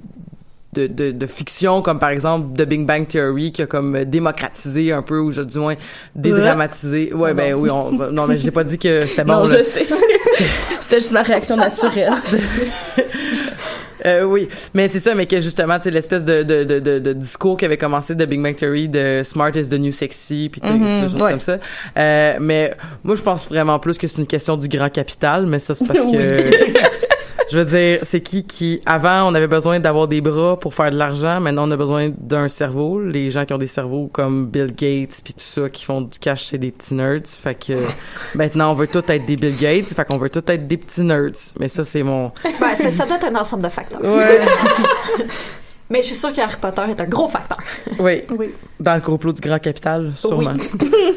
de, de, de fiction comme par exemple The Big Bang Theory qui a comme démocratisé un peu ou je- du moins dédramatisé ouais ben oui on, non mais j'ai pas dit que c'était *laughs* bon non, je sais. C'était juste ma réaction naturelle. *laughs* Euh, oui, mais c'est ça, mais que justement, tu sais, l'espèce de, de, de, de, de discours qui avait commencé de Big Bang Theory, de Smart is the new sexy, puis tout- toutes ces choses ouais. comme ça. Euh, mais moi, je pense vraiment plus que c'est une question du grand capital, mais ça, c'est parce *laughs* que... Je veux dire, c'est qui qui avant on avait besoin d'avoir des bras pour faire de l'argent, maintenant on a besoin d'un cerveau. Les gens qui ont des cerveaux comme Bill Gates puis tout ça qui font du cash c'est des petits nerds. Fait que *laughs* maintenant on veut tous être des Bill Gates, fait qu'on veut tous être des petits nerds. Mais ça c'est mon Ben, ça, ça doit être un ensemble de facteurs. ouais. *laughs* Mais je suis sûre que Harry Potter est un gros facteur. Oui. *laughs* Oui. Dans le complot du grand capital, sûrement.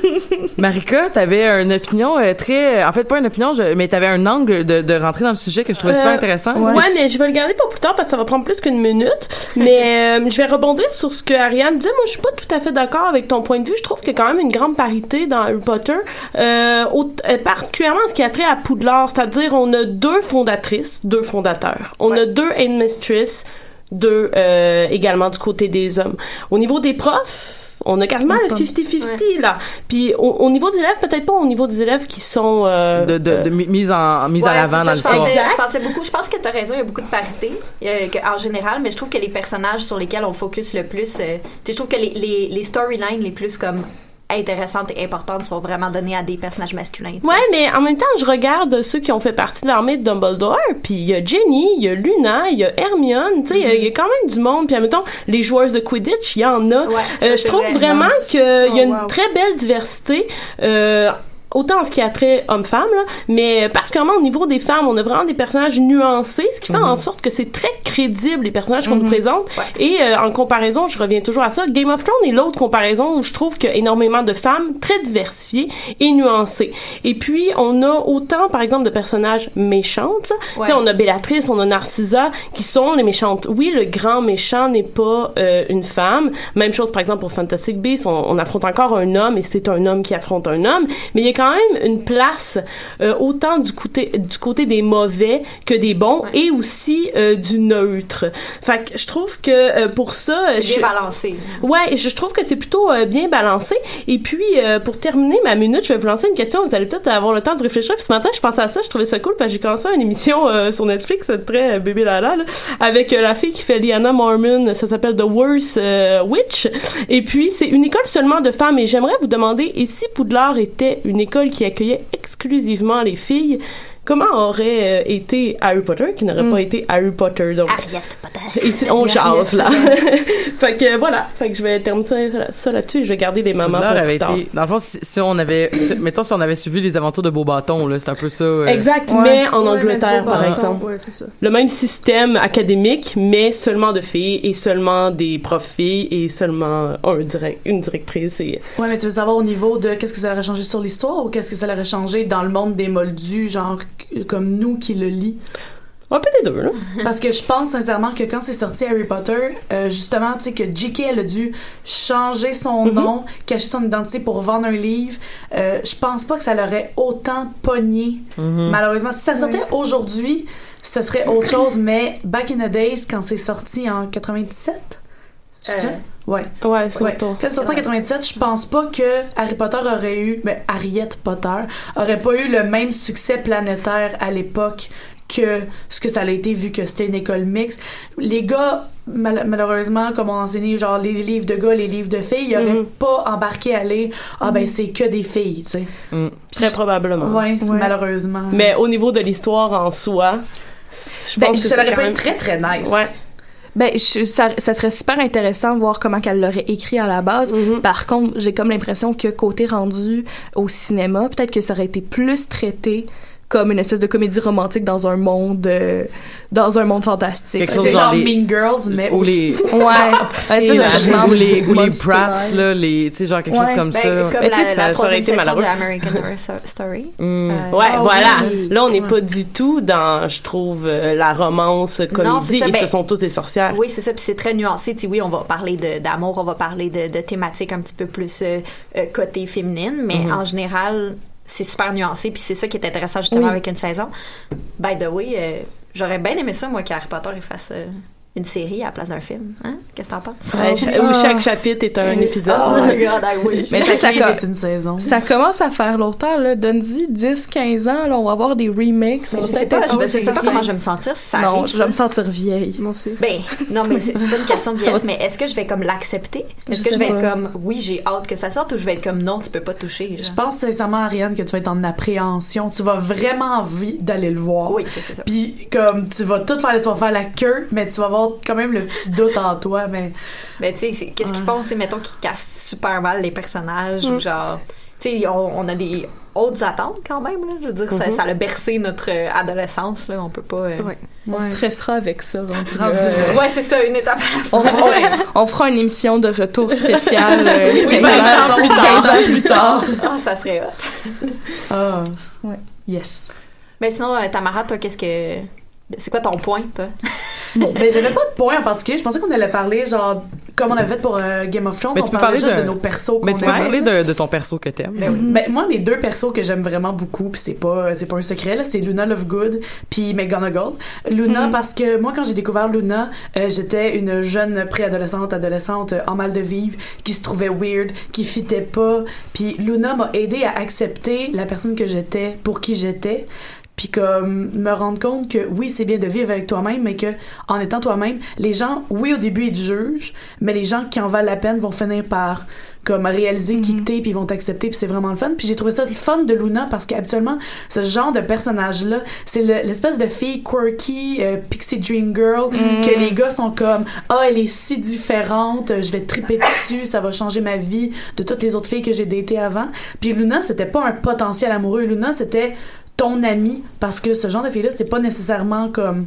*laughs* Marika, t'avais une opinion euh, très, en fait pas une opinion, je- mais t'avais un angle de, de rentrer dans le sujet que je trouvais super Euh, intéressant. Ouais, mais je vais le garder pour plus tard parce que ça va prendre plus qu'une minute. *laughs* Mais euh, je vais rebondir sur ce que Ariane disait. Moi, je suis pas tout à fait d'accord avec ton point de vue. Je trouve qu'il y a quand même une grande parité dans Harry Potter, euh, au- euh, particulièrement en ce qui a trait à Poudlard. C'est-à-dire, on a deux fondatrices, deux fondateurs. On a deux headmistress, deux euh, également du côté des hommes. Au niveau des profs, on a quasiment le 50-50 là. Puis au, au niveau des élèves, peut-être pas au niveau des élèves qui sont euh, de, de, de mi- mise en mise à Ouais, l'avant c'est dans l'histoire. je pensais beaucoup. Je pense que tu as raison, il y a beaucoup de parité euh, que- en général, mais je trouve que les personnages sur lesquels on focus le plus, euh, tu sais, je trouve que les, les, les storylines les plus comme intéressantes et importantes sont vraiment données à des personnages masculins. Ouais, mais en même temps, je regarde ceux qui ont fait partie de l'armée de Dumbledore, puis il y a Jenny, il y a Luna, il y a Hermione, tu sais, il y a- il y, a quand même du monde, puis en même temps, les joueurs de Quidditch, il y en a. Ouais, Euh, je trouve vrai. vraiment qu'il y a Oh, une wow. très belle diversité. Euh, autant en ce qui a trait homme-femme, là, mais particulièrement au niveau des femmes, on a vraiment des personnages nuancés, ce qui fait en sorte que c'est très crédible, les personnages qu'on nous présente. Et euh, en comparaison, je reviens toujours à ça, Game of Thrones est l'autre comparaison où je trouve qu'il y a énormément de femmes très diversifiées et nuancées. Et puis, on a autant, par exemple, de personnages méchantes. Ouais. Tu sais, On a Bellatrice, on a Narcissa, qui sont les méchantes. Oui, le grand méchant n'est pas euh, une femme. Même chose, par exemple, pour Fantastic Beasts, on, on affronte encore un homme et c'est un homme qui affronte un homme. Mais il y a quand même une place euh, autant du côté du côté des mauvais que des bons Ouais. et aussi euh, du neutre. Fait que je trouve que euh, pour ça, C'est je- balancé. Ouais, je je trouve que c'est plutôt bien balancé. Et puis, pour terminer ma minute, je vais vous lancer une question. Vous allez peut-être avoir le temps de réfléchir. Puis ce matin, je pensais à ça, je trouvais ça cool parce que j'ai commencé une émission sur Netflix, euh, très bébé lala, là, avec la fille qui fait Liana Mormon. Ça s'appelle The Worst Witch. Et puis, c'est une école seulement de femmes. Et j'aimerais vous demander, et si Poudlard était une école qui accueillait exclusivement les filles, comment aurait euh, été Harry Potter, qui n'aurait pas été Harry Potter? Donc, Ariette Potter. *laughs* on jase là. *laughs* fait que voilà, fait que je vais terminer ça, là-dessus. Je vais garder des mamans pour avait plus tard. été, dans le fond, si, si on avait, si- mettons si on avait suivi les aventures de Beaubaton, là, c'est un peu ça. euh, Exact, Ouais. mais en Ouais, Angleterre par bon, exemple. Ouais, c'est ça. Le même système académique, mais seulement de filles et seulement des profs filles et seulement un direct, une directrice et Ouais, mais tu veux savoir au niveau de qu'est-ce que ça aurait changé sur l'histoire ou qu'est-ce que ça aurait changé dans le monde des moldus, genre comme nous qui le lit? un peu des deux là. Parce que je pense sincèrement que quand c'est sorti Harry Potter, euh, justement, tu sais, que J.K. elle a dû changer son nom, cacher son identité pour vendre un livre. Euh, je pense pas que ça l'aurait autant pogné. mhm. Malheureusement, si ça sortait aujourd'hui, ce serait autre chose, mais back in the days, quand c'est sorti en 97, c'est ça? Euh, Ouais. Ouais, c'est Ouais. le tour. Quand c'est sorti en 97, je pense pas que Harry Potter aurait eu, ben, Harriet Potter aurait pas eu le même succès planétaire à l'époque que ce que ça a été vu que c'était une école mixte. Les gars, mal- malheureusement, comme on enseignait genre les livres de gars, les livres de filles, ils auraient Mhm. pas embarqué à lire ah ben c'est que des filles, tu sais. Mm. Très probablement. Ouais, Ouais. malheureusement. Mais au niveau de l'histoire en soi, je ben, pense que ça aurait pas même été très très nice. Ouais. Ben, je- ça, ça serait super intéressant de voir comment qu'elle l'aurait écrit à la base. Mm-hmm. Par contre, j'ai comme l'impression que côté rendu au cinéma, peut-être que ça aurait été plus traité comme une espèce de comédie romantique dans un monde euh, dans un monde fantastique. Quelque C'est chose genre genre les- Mean Girls, mais ou les *laughs* Ouais, un espèce de ou les ou les brats là les tu sais genre quelque Ouais. chose comme Ben, ça comme Mais tu sais, la, la aurait troisième de. American Horror Story. Mm. Euh, Ouais, voilà. oui. Là, on n'est pas du tout dans, je trouve, euh, la romance comédie c'est ça, et ben, ce sont tous des sorcières. Oui, c'est ça, puis c'est très nuancé. Tu sais, oui, on va parler d'amour, on va parler de, de thématiques un petit peu plus euh, euh, côté féminine, mais Mm-hmm. en général, c'est super nuancé, puis c'est ça qui est intéressant justement Oui. avec une saison. By the way, euh, j'aurais bien aimé ça, moi, qu'Harry Potter il fasse euh, une série à la place d'un film. Hein? Qu'est-ce que t'en penses? Ouais, cha- Où chaque chapitre est un épisode. Oh my *laughs* god, I wish. Mais ça, ça ça, est une saison. ça commence à faire longtemps, là. Donne-y 10, 15 ans, là, on va avoir des remakes. Mais je sais pas, je, sais pas comment je vais me sentir si ça Non, arrive. je vais ça. me sentir vieille. Moi aussi. Ben, non, mais c'est c'est pas une question de vieillesse, mais est-ce que je vais comme l'accepter? Est-ce Je que je vais être comme, oui, j'ai hâte que ça sorte, ou je vais être comme, non, tu peux pas toucher? Je pense sincèrement, Ariane, que tu vas être en appréhension. Tu vas vraiment envie d'aller le voir. Oui, c'est c'est ça. Puis comme tu vas tout faire, tu vas faire la queue, mais tu vas avoir quand même le petit doute en toi. Mais Ben, tu sais, qu'est-ce qu'ils font? C'est, mettons, qu'ils cassent super mal les personnages, Mm. ou genre, tu sais, on, on a des hautes attentes quand même, là. Je veux dire, ça, ça a bercé notre euh, adolescence, là. On peut pas. euh, Ouais. On stressera avec ça. *laughs* rendu Rendu là. là. Ouais, c'est ça, une étape à la fois. On, on, on fera une émission de retour spécial *laughs* euh, Oui, 15 ben, ans plus tard. 15 ans plus tard. *laughs* Ah, ça serait hot. ah, Ouais. yes. Ben, sinon, euh, Tamara, toi, qu'est-ce que. C'est quoi ton point, toi? *laughs* Bon, mais j'avais pas de point en particulier. Je pensais qu'on allait parler genre comme on avait fait pour euh, Game of Thrones. Mais on tu peux parlait parler juste de- de nos persos. mais tu peux parler de, de ton perso que t'aimes Ben oui. Ben, moi, mes deux persos que j'aime vraiment beaucoup, puis c'est pas, c'est pas un secret, là, c'est Luna Lovegood puis McGonagall. Luna, parce que moi, quand j'ai découvert Luna, euh, j'étais une jeune préadolescente, adolescente euh, en mal de vivre, qui se trouvait weird, qui fitait pas. Puis Luna m'a aidé à accepter la personne que j'étais, pour qui j'étais. Puis comme me rendre compte que oui, c'est bien de vivre avec toi-même, mais que en étant toi-même, les gens, oui, au début, ils te jugent, mais les gens qui en valent la peine vont finir par comme réaliser qui que t'es puis ils vont t'accepter puis c'est vraiment le fun. Puis j'ai trouvé ça le fun de Luna parce qu'habituellement ce genre de personnage là c'est le- l'espèce de fille quirky euh, pixie dream girl que les gars sont comme ah elle est si différente je vais triper dessus ça va changer ma vie de toutes les autres filles que j'ai datées avant puis Luna c'était pas un potentiel amoureux. Luna c'était ton ami parce que ce genre de fille là c'est pas nécessairement comme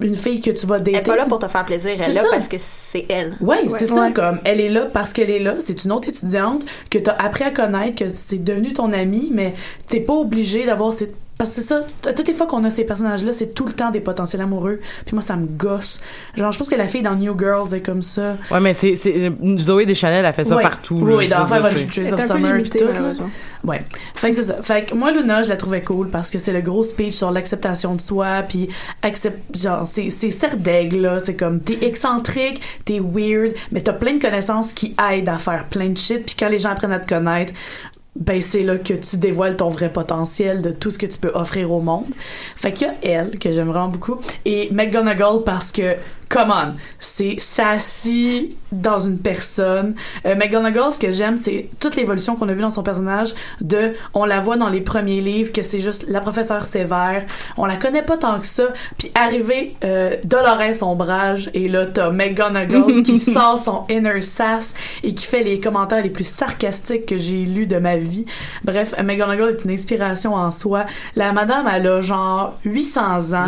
une fille que tu vas dater Elle est pas là pour te faire plaisir, elle est là ça. parce que c'est elle. oui, c'est ça, Ouais. comme elle est là parce qu'elle est là. C'est une autre étudiante que t'as appris à connaître, que c'est devenu ton amie, mais t'es pas obligé d'avoir ces. Parce que c'est ça, toutes les fois qu'on a ces personnages-là, c'est tout le temps des potentiels amoureux. Puis moi, ça me gosse. Genre, je pense que la fille dans New Girls est comme ça. ouais mais c'est c'est Zoé Deschanel a fait ça Ouais. partout Oui, dans C'est of Summer limité, tout. Ouais. Fait que c'est ça. Fait que moi, Luna, je la trouvais cool parce que c'est le gros speech sur l'acceptation de soi, puis accept, genre, c'est, c'est serre d'aigle, là. C'est comme, t'es excentrique, t'es weird, mais t'as plein de connaissances qui aident à faire plein de shit, puis quand les gens apprennent à te connaître, ben c'est là que tu dévoiles ton vrai potentiel de tout ce que tu peux offrir au monde. Fait qu'il y a elle, que j'aime vraiment beaucoup, et McGonagall parce que, come on, c'est sassy dans une personne. Euh, McGonagall, ce que j'aime, c'est toute l'évolution qu'on a vue dans son personnage, de, on la voit dans les premiers livres, que c'est juste la professeure sévère, on la connaît pas tant que ça, puis arrivé euh, Dolores Ombrage, et là, t'as McGonagall *laughs* qui sort son inner sass et qui fait les commentaires les plus sarcastiques que j'ai lus de ma vie. Bref, McGonagall est une inspiration en soi. La madame, elle a genre 800 ans.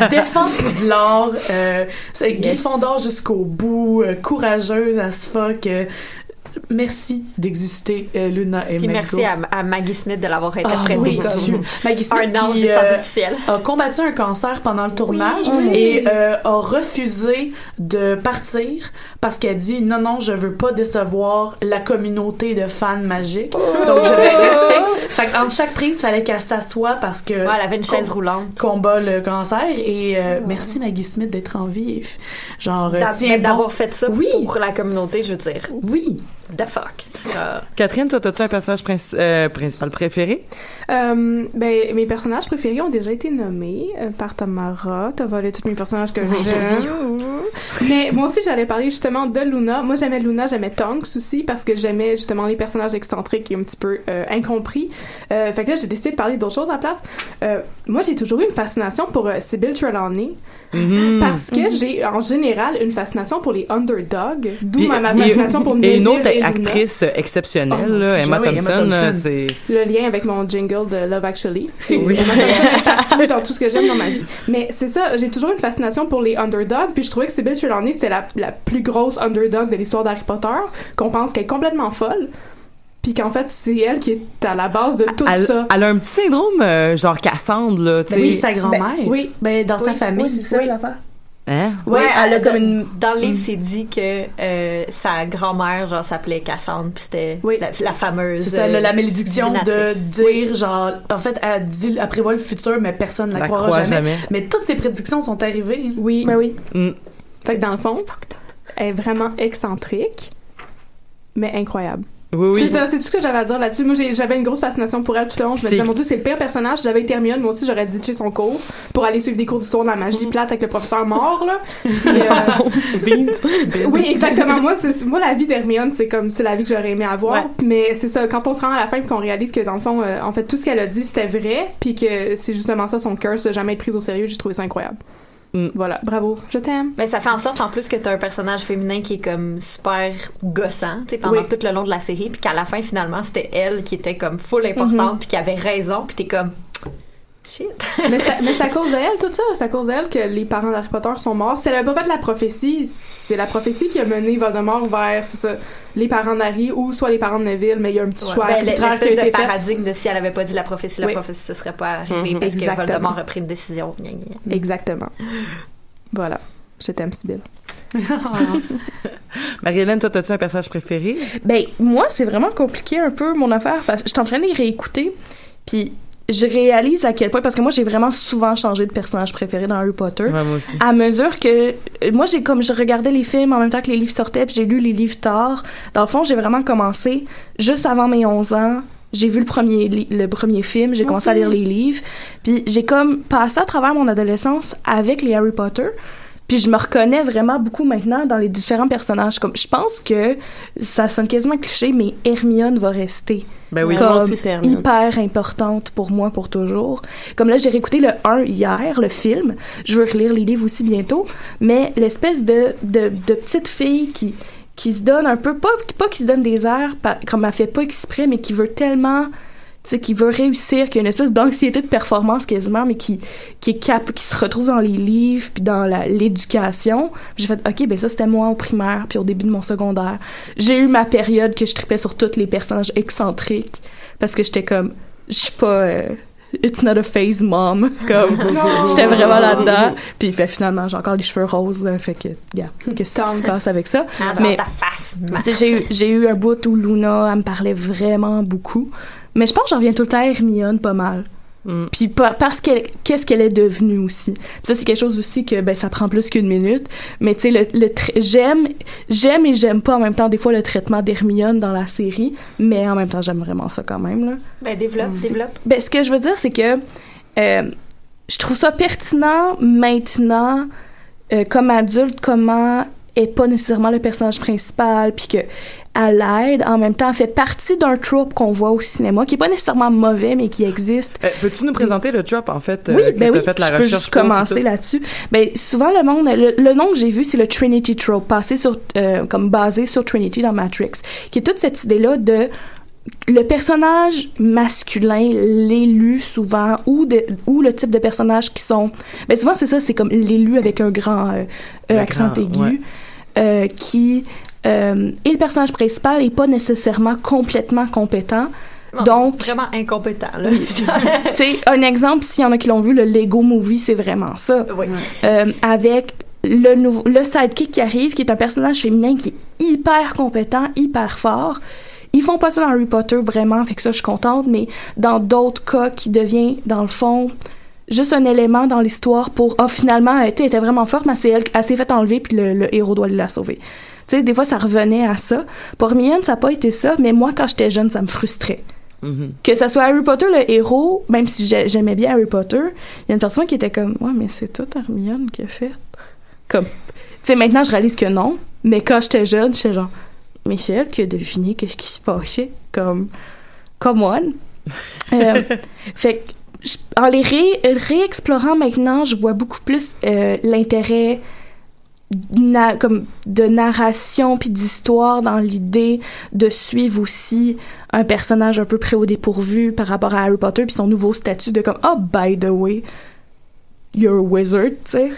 Elle défend *laughs* Poudlard. Euh, c'est Gryffondor jusqu'au bout. euh, courageuse as fuck. Merci d'exister, euh, Luna et Puis Margot. merci à, à Maggie Smith de l'avoir Ah interprété oui, comme. Maggie Smith un ange qui, descendu euh, du ciel. a combattu un cancer pendant le tournage oui. et euh, a refusé de partir parce qu'elle dit non non je veux pas décevoir la communauté de fans magiques donc je vais rester fait qu'entre chaque prise fallait qu'elle s'assoie parce que Ouais, elle avait une chaise roulante. combat le cancer et euh, merci Maggie Smith d'être en vie genre D'avoir bon. fait ça Oui. pour la communauté, je veux dire. oui The fuck. Euh, Catherine, toi, as-tu un personnage princi- euh, principal préféré? Euh, ben, mes personnages préférés ont déjà été nommés euh, par Tamara. T'as volé tous mes personnages que j'aime. Mais moi aussi, j'allais parler justement de Luna. Moi, j'aimais Luna, j'aimais Tonks aussi parce que j'aimais justement les personnages excentriques et un petit peu euh, incompris. Euh, fait que là, j'ai décidé de parler d'autres choses à la place. Euh, moi, j'ai toujours eu une fascination pour euh, Sybil Trelawney Mhm. parce que j'ai en général une fascination pour les underdogs, d'où ma, ma et- fascination pour Et Neville une autre et actrice exceptionnelle, Oh, là, Emma oui, Emma Thompson, c'est... le lien avec mon jingle de Love Actually. C'est Oui. *laughs* dans tout ce que j'aime dans ma vie. Mais c'est ça, j'ai toujours une fascination pour les underdogs, puis je trouvais que Sybil Trelawney, c'était la, la plus grosse underdog de l'histoire d'Harry Potter, qu'on pense qu'elle est complètement folle, puis qu'en fait, c'est elle qui est à la base de tout Elle, ça. elle a un petit syndrome euh, genre Cassandre, là, tu Ben, sais. oui, sa grand-mère. Ben, oui. Ben, dans sa famille. oui, c'est ça, l'affaire. Hein? Ouais, elle a comme une- Dans le livre, c'est dit que euh, sa grand-mère, genre, s'appelait Cassandre, puis c'était Oui. la, la fameuse. C'est ça, la, la euh, malédiction de dire, genre, en fait, elle dit, elle prévoit le futur, mais personne ne la, La croira croit jamais. jamais. Mais toutes ces prédictions sont arrivées. Oui. Ben oui. Mm. Fait que dans le fond, elle est vraiment excentrique, mais incroyable. Oui, oui. C'est ça, c'est tout ce que j'avais à dire là-dessus. Moi, j'avais une grosse fascination pour elle tout le long. Je me disais, mon Dieu, c'est le pire personnage. Si j'avais été Hermione, moi aussi, j'aurais ditché son cours pour aller suivre des cours d'histoire de la magie plate avec le professeur mort, là. *laughs* Puis, euh, *laughs* oui, exactement. Moi, c'est, moi, la vie d'Hermione, c'est comme, c'est la vie que j'aurais aimé avoir. Ouais. Mais c'est ça, quand on se rend à la fin puis qu'on réalise que, dans le fond, euh, en fait, tout ce qu'elle a dit, c'était vrai, puis que c'est justement ça, son curse de jamais être prise au sérieux, j'ai trouvé ça incroyable. Mm. Voilà, bravo, je t'aime. Mais ça fait en sorte en plus que t'as un personnage féminin qui est comme super gossant, tu sais, pendant Oui. tout le long de la série, puis qu'à la fin finalement c'était elle qui était comme full importante, puis qui avait raison, puis t'es comme shit. *laughs* mais c'est à *laughs* cause d'elle, tout ça. C'est à cause d'elle que les parents d'Harry Potter sont morts. C'est le pas fait de la prophétie. C'est la prophétie qui a mené Voldemort vers, ça, les parents d'Harry ou soit les parents de Neville, mais il y a un petit choix Ben, arbitraire qui a l'espèce de été fait. paradigme de si elle avait pas dit la prophétie, la Oui. prophétie ce serait pas arrivé Mhm. parce Exactement. que Voldemort a pris une décision. Exactement. Voilà. Je t'aime, Sibylle. *laughs* Marie-Hélène, toi, as-tu un personnage préféré? Ben, moi, c'est vraiment compliqué un peu mon affaire parce que je suis en train de les réécouter, puis je réalise à quel point, parce que moi, j'ai vraiment souvent changé de personnage préféré dans Harry Potter. Ouais, moi aussi. À mesure que euh, moi j'ai comme je regardais les films en même temps que les livres sortaient puis j'ai lu les livres tard. Dans le fond, j'ai vraiment commencé juste avant mes 11 ans. J'ai vu le premier li- le premier film, j'ai commencé à lire les livres, puis j'ai comme passé à travers mon adolescence avec les Harry Potter. Puis je me reconnais vraiment beaucoup maintenant dans les différents personnages. Comme je pense que ça sonne quasiment cliché, mais Hermione va rester Ben oui. Comme aussi, hyper importante pour moi pour toujours. Comme là, j'ai réécouté le 1 hier, le film. Je veux relire les livres aussi bientôt. Mais l'espèce de, de, de petite fille qui, qui se donne un peu, pas, pas qui se donne des airs, pas- comme elle fait pas exprès, mais qui veut tellement, sais, qui veut réussir, qui a une espèce d'anxiété de performance quasiment, mais qui, qui est cap, qui se retrouve dans les livres puis dans l'éducation. J'ai fait, ok, ben ça c'était moi au primaire puis au début de mon secondaire. J'ai eu ma période que je tripais sur tous les personnages excentriques parce que j'étais comme, je suis pas, euh, it's not a phase mom, *laughs* comme, j'étais vraiment là-dedans. Puis ben, finalement, j'ai encore les cheveux roses, là, fait que, yeah, qu'est-ce qui se passe avec ça? Ah, Mais- dans ta face. ma- Tu sais, j'ai eu, j'ai eu un bout où Luna, elle me parlait vraiment beaucoup. Mais je pense que j'en reviens tout le temps à Hermione pas mal. Mm. Puis par- parce qu'elle, qu'est-ce qu'elle est devenue aussi. Puis ça, c'est quelque chose aussi que, ben, ça prend plus qu'une minute. Mais tu sais, le, le tra- j'aime, j'aime et j'aime pas en même temps des fois le traitement d'Hermione dans la série. Mais en même temps, j'aime vraiment ça quand même, là. Ben développe, développe. Ben, ce que je veux dire, c'est que euh, je trouve ça pertinent maintenant, euh, comme adulte, comment est pas nécessairement le personnage principal, puis que elle aide, en même temps, fait partie d'un trope qu'on voit au cinéma, qui est pas nécessairement mauvais, mais qui existe. Euh, Peux-tu nous présenter le drop, en fait, Oui, euh, que ben oui, fait la je peux juste commencer là-dessus. Ben souvent le monde, le, le nom que j'ai vu, c'est le Trinity trope, passé sur, euh, comme basé sur Trinity dans Matrix, qui est toute cette idée-là de le personnage masculin, l'élu souvent, ou de, ou le type de personnages qui sont, ben souvent c'est ça, c'est comme l'élu avec un grand euh, euh, accent aigu, ouais. euh, qui euh, et le personnage principal est pas nécessairement complètement compétent. Bon, Donc, vraiment incompétent là. *laughs* tu sais, un exemple, s'il y en a qui l'ont vu, le Lego Movie, c'est vraiment ça. oui. Euh, avec le nouveau, le sidekick qui arrive, qui est un personnage féminin qui est hyper compétent, hyper fort. Ils font pas ça dans Harry Potter vraiment, fait que ça je suis contente, mais dans d'autres cas qui devient dans le fond juste un élément dans l'histoire pour ah finalement elle était vraiment forte mais c'est elle, elle s'est fait enlever puis le, le héros doit la sauver. Tu sais, des fois, ça revenait à ça. Pour Hermione, ça n'a pas été ça, mais moi, quand j'étais jeune, ça me frustrait. Mhm. Que ça soit Harry Potter, le héros, même si j'ai- j'aimais bien Harry Potter, il y a une personne qui était comme, ouais, mais c'est tout Hermione qui a fait. Comme, tu sais, maintenant, je réalise que non, mais quand j'étais jeune, j'étais genre, Michel, qui a deviné qu'est-ce qui se passait? Comme, come on. *laughs* Euh, fait que, en les ré- réexplorant maintenant, je vois beaucoup plus euh, l'intérêt de narration puis d'histoire dans l'idée de suivre aussi un personnage un peu près au dépourvu par rapport à Harry Potter puis son nouveau statut de comme oh by the way you're a wizard tu sais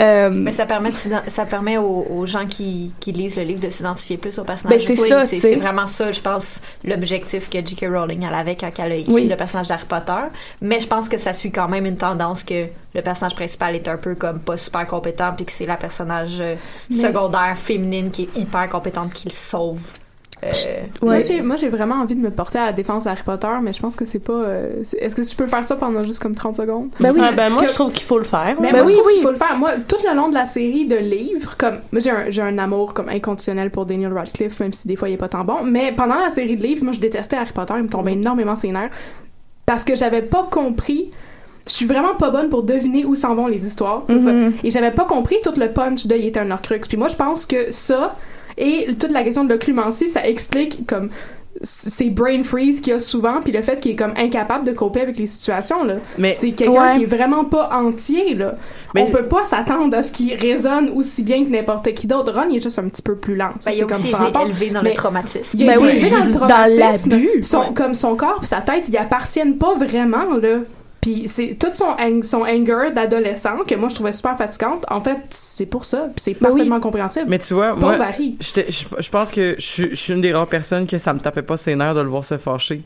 Euh, Mais ça permet, ça permet aux, aux gens qui, qui lisent le livre de s'identifier plus au personnage. Ben, c'est Oui, ça, c'est vraiment ça, je pense, l'objectif que J.K. Rowling elle avait quand elle a écrit Oui. le personnage d'Harry Potter. Mais je pense que ça suit quand même une tendance que le personnage principal est un peu comme pas super compétent, puis que c'est la personnage euh, Mais- secondaire féminine qui est hyper compétente qui le sauve. Euh, Moi, Ouais. j'ai, moi, j'ai vraiment envie de me porter à la défense d'Harry Potter, mais je pense que c'est pas. euh, est-ce que je peux faire ça pendant juste comme 30 secondes? Ben oui. Ah, ben, moi, Que- je trouve qu'il faut le faire. Mais ouais. Ben moi, oui, je trouve oui. qu'il faut le faire. Moi, tout le long de la série de livres, comme moi, j'ai un, amour comme inconditionnel pour Daniel Radcliffe, même si des fois il est pas tant bon. Mais pendant la série de livres, moi, je détestais Harry Potter. Il me tombait énormément ses nerfs parce que j'avais pas compris. Je suis vraiment pas bonne pour deviner où s'en vont les histoires. c'est ça. Mhm. Et j'avais pas compris tout le punch de Il était un Horcrux. Puis moi, je pense que ça et toute la question de l'occlumency, ça explique comme ces brain freeze qu'il y a souvent, puis le fait qu'il est comme incapable de coper avec les situations là. Mais- c'est quelqu'un Ouais. qui est vraiment pas entier là. Mais- On peut pas s'attendre à ce qu'il résonne aussi bien que n'importe qui d'autre. Ron, il est juste un petit peu plus lent. ben, il est C'est aussi par élevé, dans mais le traumatisme. il est Ben oui. élevé dans le Dans traumatisme. l'abus. Son, Ouais. Comme son corps sa tête, ils appartiennent pas vraiment, là. Puis c'est tout son, ang- son anger d'adolescent que moi je trouvais super fatigante. En fait, c'est pour ça. Puis c'est Ben oui. parfaitement compréhensible. Mais tu vois, Pauvre moi, je je pense que je suis- je suis une des rares personnes que ça me tapait pas ses nerfs de le voir se fâcher.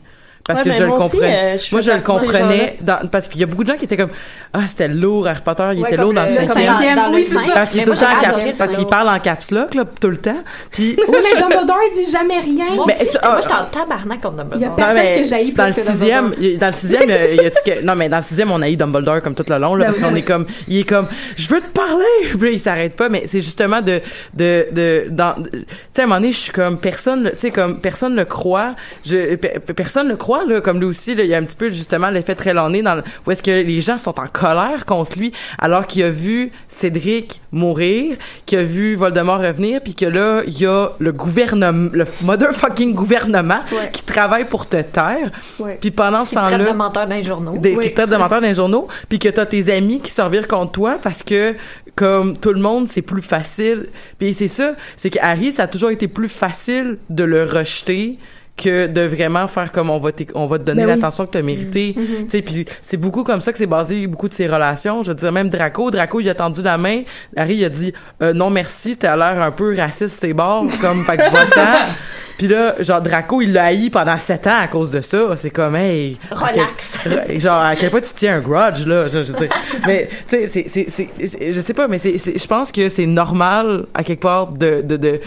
Parce Ouais, que ben, je le comprenais. euh, moi, je le comprenais dans, parce qu'il y a beaucoup de gens qui étaient comme, ah, c'était lourd, Harry Potter, il Ouais, était lourd dans le cinquième. dans- dans le cinq. Parce qu'il tout le temps adoré parce qu'il parle en caps lock, là, tout le temps. Puis, *laughs* Oui, mais *laughs* Dumbledore, il dit jamais rien. Moi Mais aussi, ça- moi, ah, j'étais en tabarnak contre Dumbledore. Il y a Non, Personne mais que dans le sixième, il- dans le sixième, il y a- que, non, mais dans le sixième, on a eu Dumbledore comme tout le long, là, Ben parce qu'on est comme, il est comme, je veux te parler! Puis il s'arrête pas, mais c'est justement de, de, de, dans, tu sais, à un moment donné, je suis comme, personne, tu sais, comme, personne le croit, je, personne le croit, là, comme lui aussi, là, il y a un petit peu, justement, l'effet très l'année dans, le- où est-ce que les gens sont en colère contre lui, alors qu'il a vu Cédric mourir, qu'il a vu Voldemort revenir, puis que là, il y a le gouvernement, le motherfucking gouvernement Ouais. qui travaille pour te taire. Ouais. Puis pendant ce Qui traite temps-là, de menteur dans les journaux. des, Oui. qui te traitent de menteur dans les journaux, puis que t'as tes amis qui servirent contre toi parce que comme tout le monde c'est plus facile. Puis c'est ça, c'est que Harry ça a toujours été plus facile de le rejeter que de vraiment faire comme on va on va te donner Ben oui. l'attention que tu as mérité. Tu sais puis c'est beaucoup comme ça que c'est basé beaucoup de ses relations. Je veux dire même Draco, Draco il a tendu la main, Harry il a dit euh, non merci, t'as l'air un peu raciste tes bords *laughs* comme fait que va-t'en. Puis là, genre, Draco, il l'a haï pendant sept ans à cause de ça. C'est comme, hey... quel- Relax. *laughs* Re- genre à quel point tu tiens un grudge là je, je sais mais tu sais c'est c'est je sais pas mais c'est c'est- je pense que c'est normal à quelque part de de de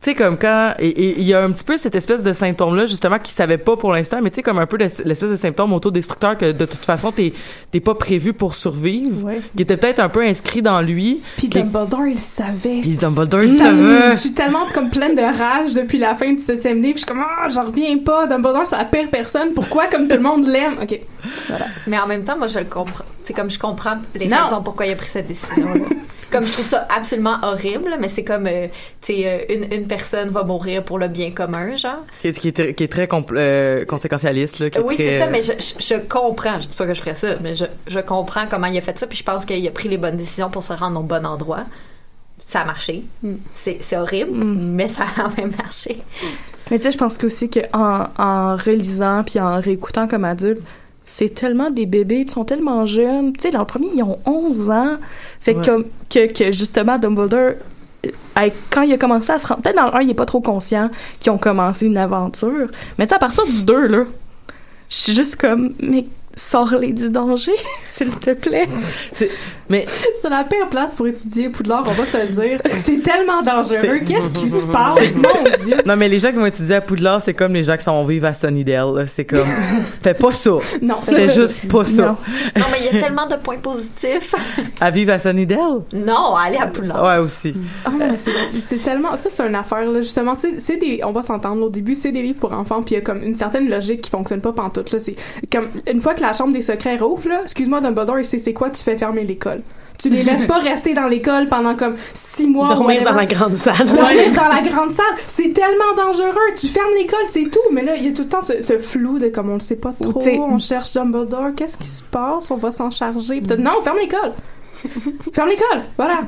tu sais comme quand et il y a un petit peu cette espèce de symptôme là justement qu'il savait pas pour l'instant mais tu sais comme un peu l'es- l'espèce de symptôme autodestructeur que de toute façon t'es t'es pas prévu pour survivre Ouais. qui était peut-être un peu inscrit dans lui Puis Dumbledore, il savait. puis Dumbledore il Ça savait Je suis tellement comme pleine de rage depuis la fin du septième livre. Je suis comme, ah, j'en reviens pas. Dumbledore, c'est la pire personne. Pourquoi, comme tout le monde l'aime? OK. Mais en même temps, moi, je le comprends. C'est comme je comprends les Non. raisons pourquoi il a pris cette décision-là. Comme je trouve ça absolument horrible, mais c'est comme, euh, tu sais, euh, une, une personne va mourir pour le bien commun, genre. qui, est- qui est très, qui est très compl- euh, conséquentialiste là qui est oui, très, c'est ça, mais je, je, je comprends. Je dis pas que je ferais ça, mais je, je comprends comment il a fait ça, puis je pense qu'il a pris les bonnes décisions pour se rendre au bon endroit. Ça a marché. Mm. C'est c'est horrible, Mm. mais ça a quand *laughs* même marché. Mais tu sais, je pense aussi que en, en relisant puis en réécoutant comme adulte, c'est tellement des bébés, ils sont tellement jeunes. Tu sais, dans le premier, ils ont 11 ans. Fait que, Ouais. comme- que, que justement, Dumbledore, euh, quand il a commencé à se rendre... Peut-être dans le 1, il est pas trop conscient qu'ils ont commencé une aventure. Mais tu sais, à partir du 2, là, je suis juste comme... Mais sors-les du danger, *laughs* s'il te plaît. C'est, mais *laughs* C'est la pire place pour étudier Poudlard, on va se le dire. C'est tellement dangereux. C'est- Qu'est-ce qui se *laughs* passe? Mon Dieu! non, mais les gens qui vont étudier à Poudlard, c'est comme les gens qui s'en vont vivre à Sunnydale. là. C'est comme, fais pas ça. Non, Fais juste pas ça. Non. Non, mais il y a tellement de points positifs. À vivre à Sunnydale? non, allez à Poulard. Ouais, aussi. Ah mais c'est, c'est tellement. Ça, c'est une affaire, là. Justement, c'est, c'est des. On va s'entendre, là, au début, c'est des livres pour enfants, puis il y a comme une certaine logique qui fonctionne pas pantoute, là. C'est comme. Une fois que la chambre des secrets rouvre, là, excuse-moi, Dumbledore, c'est quoi, tu fais fermer l'école. Tu les laisses *laughs* pas rester dans l'école pendant comme six mois. Dormir dans la grande salle. Dormir dans la grande salle, c'est tellement dangereux. Tu fermes l'école, c'est tout. Mais là, il y a tout le temps ce, ce flou de comme on le sait pas trop. t'sais- On cherche Dumbledore. Qu'est-ce qui se passe? On va s'en charger. Peut-être non, ferme l'école. *laughs* ferme l'école. Voilà.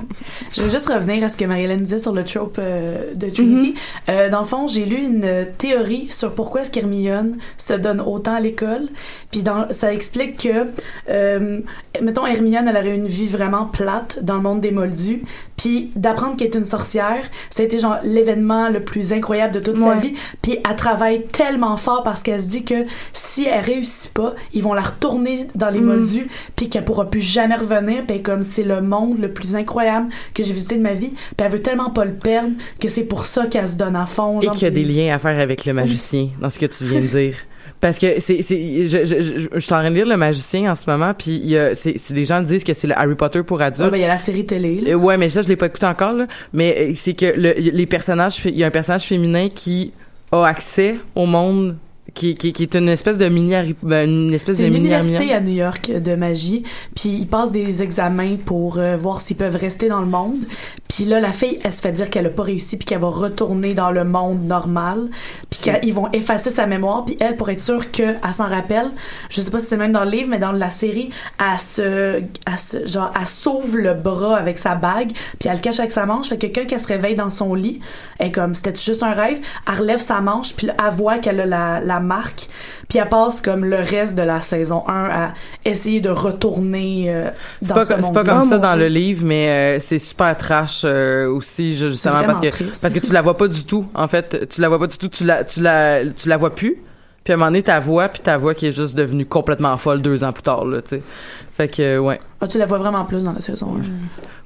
Je veux juste revenir à ce que Marie-Hélène disait sur le trope euh, de Trinity. Euh, dans le fond, j'ai lu une théorie sur pourquoi est-ce qu'Hermione se donne autant à l'école. Puis dans, ça explique que, euh, mettons, Hermione, elle aurait une vie vraiment plate dans le monde des Moldus. Puis d'apprendre qu'elle est une sorcière, ça a été genre l'événement le plus incroyable de toute sa vie. Puis elle travaille tellement fort parce qu'elle se dit que si elle réussit pas, ils vont la retourner dans les Mm. Moldus, puis qu'elle pourra plus jamais revenir. Puis est comme c'est le monde le plus incroyable que j'ai visité de ma vie. Puis elle veut tellement pas le perdre que c'est pour ça qu'elle se donne à fond. Et genre, qu'il y a des liens à faire avec le magicien, dans ce que tu viens de dire. Parce que c'est, c'est, je, je, je, je suis en train de lire le magicien en ce moment, puis il y a, c'est, c'est- les gens disent que c'est le Harry Potter pour adultes. Ouais, ben, il y a la série télé. là. Euh, ouais, mais ça, je l'ai pas écouté encore, là. Mais euh, c'est que le, les personnages, il y a un personnage féminin qui a accès au monde, qui, qui, qui est une espèce de mini ben, une espèce de une mini université à New York de magie, puis ils passent des examens pour euh, voir s'ils peuvent rester dans le monde. Puis là, la fille, elle se fait dire qu'elle a pas réussi, puis qu'elle va retourner dans le monde normal, puis qu'ils vont effacer sa mémoire, puis elle, pour être sûre qu'elle s'en rappelle, je sais pas si c'est même dans le livre, mais dans la série, elle se, elle se- genre, elle sauve le bras avec sa bague, puis elle le cache avec sa manche, fait que quand elle se réveille dans son lit, elle est comme, c'était juste un rêve, elle relève sa manche, puis elle voit qu'elle a la, la marque, puis elle passe comme le reste de la saison 1 à essayer de retourner euh, dans pas, ce comme- c'est pas comme ça dans le livre, mais euh, c'est super trash euh, aussi, ju- justement, parce que, triste. parce que tu la vois pas du tout. En fait, tu la vois pas du tout, tu la, tu la, tu la vois plus. Puis à un moment donné, ta voix, puis ta voix qui est juste devenue complètement folle deux ans plus tard, là, tu sais. Fait que, ouais. Ah, tu la vois vraiment plus dans la saison 1. Moi,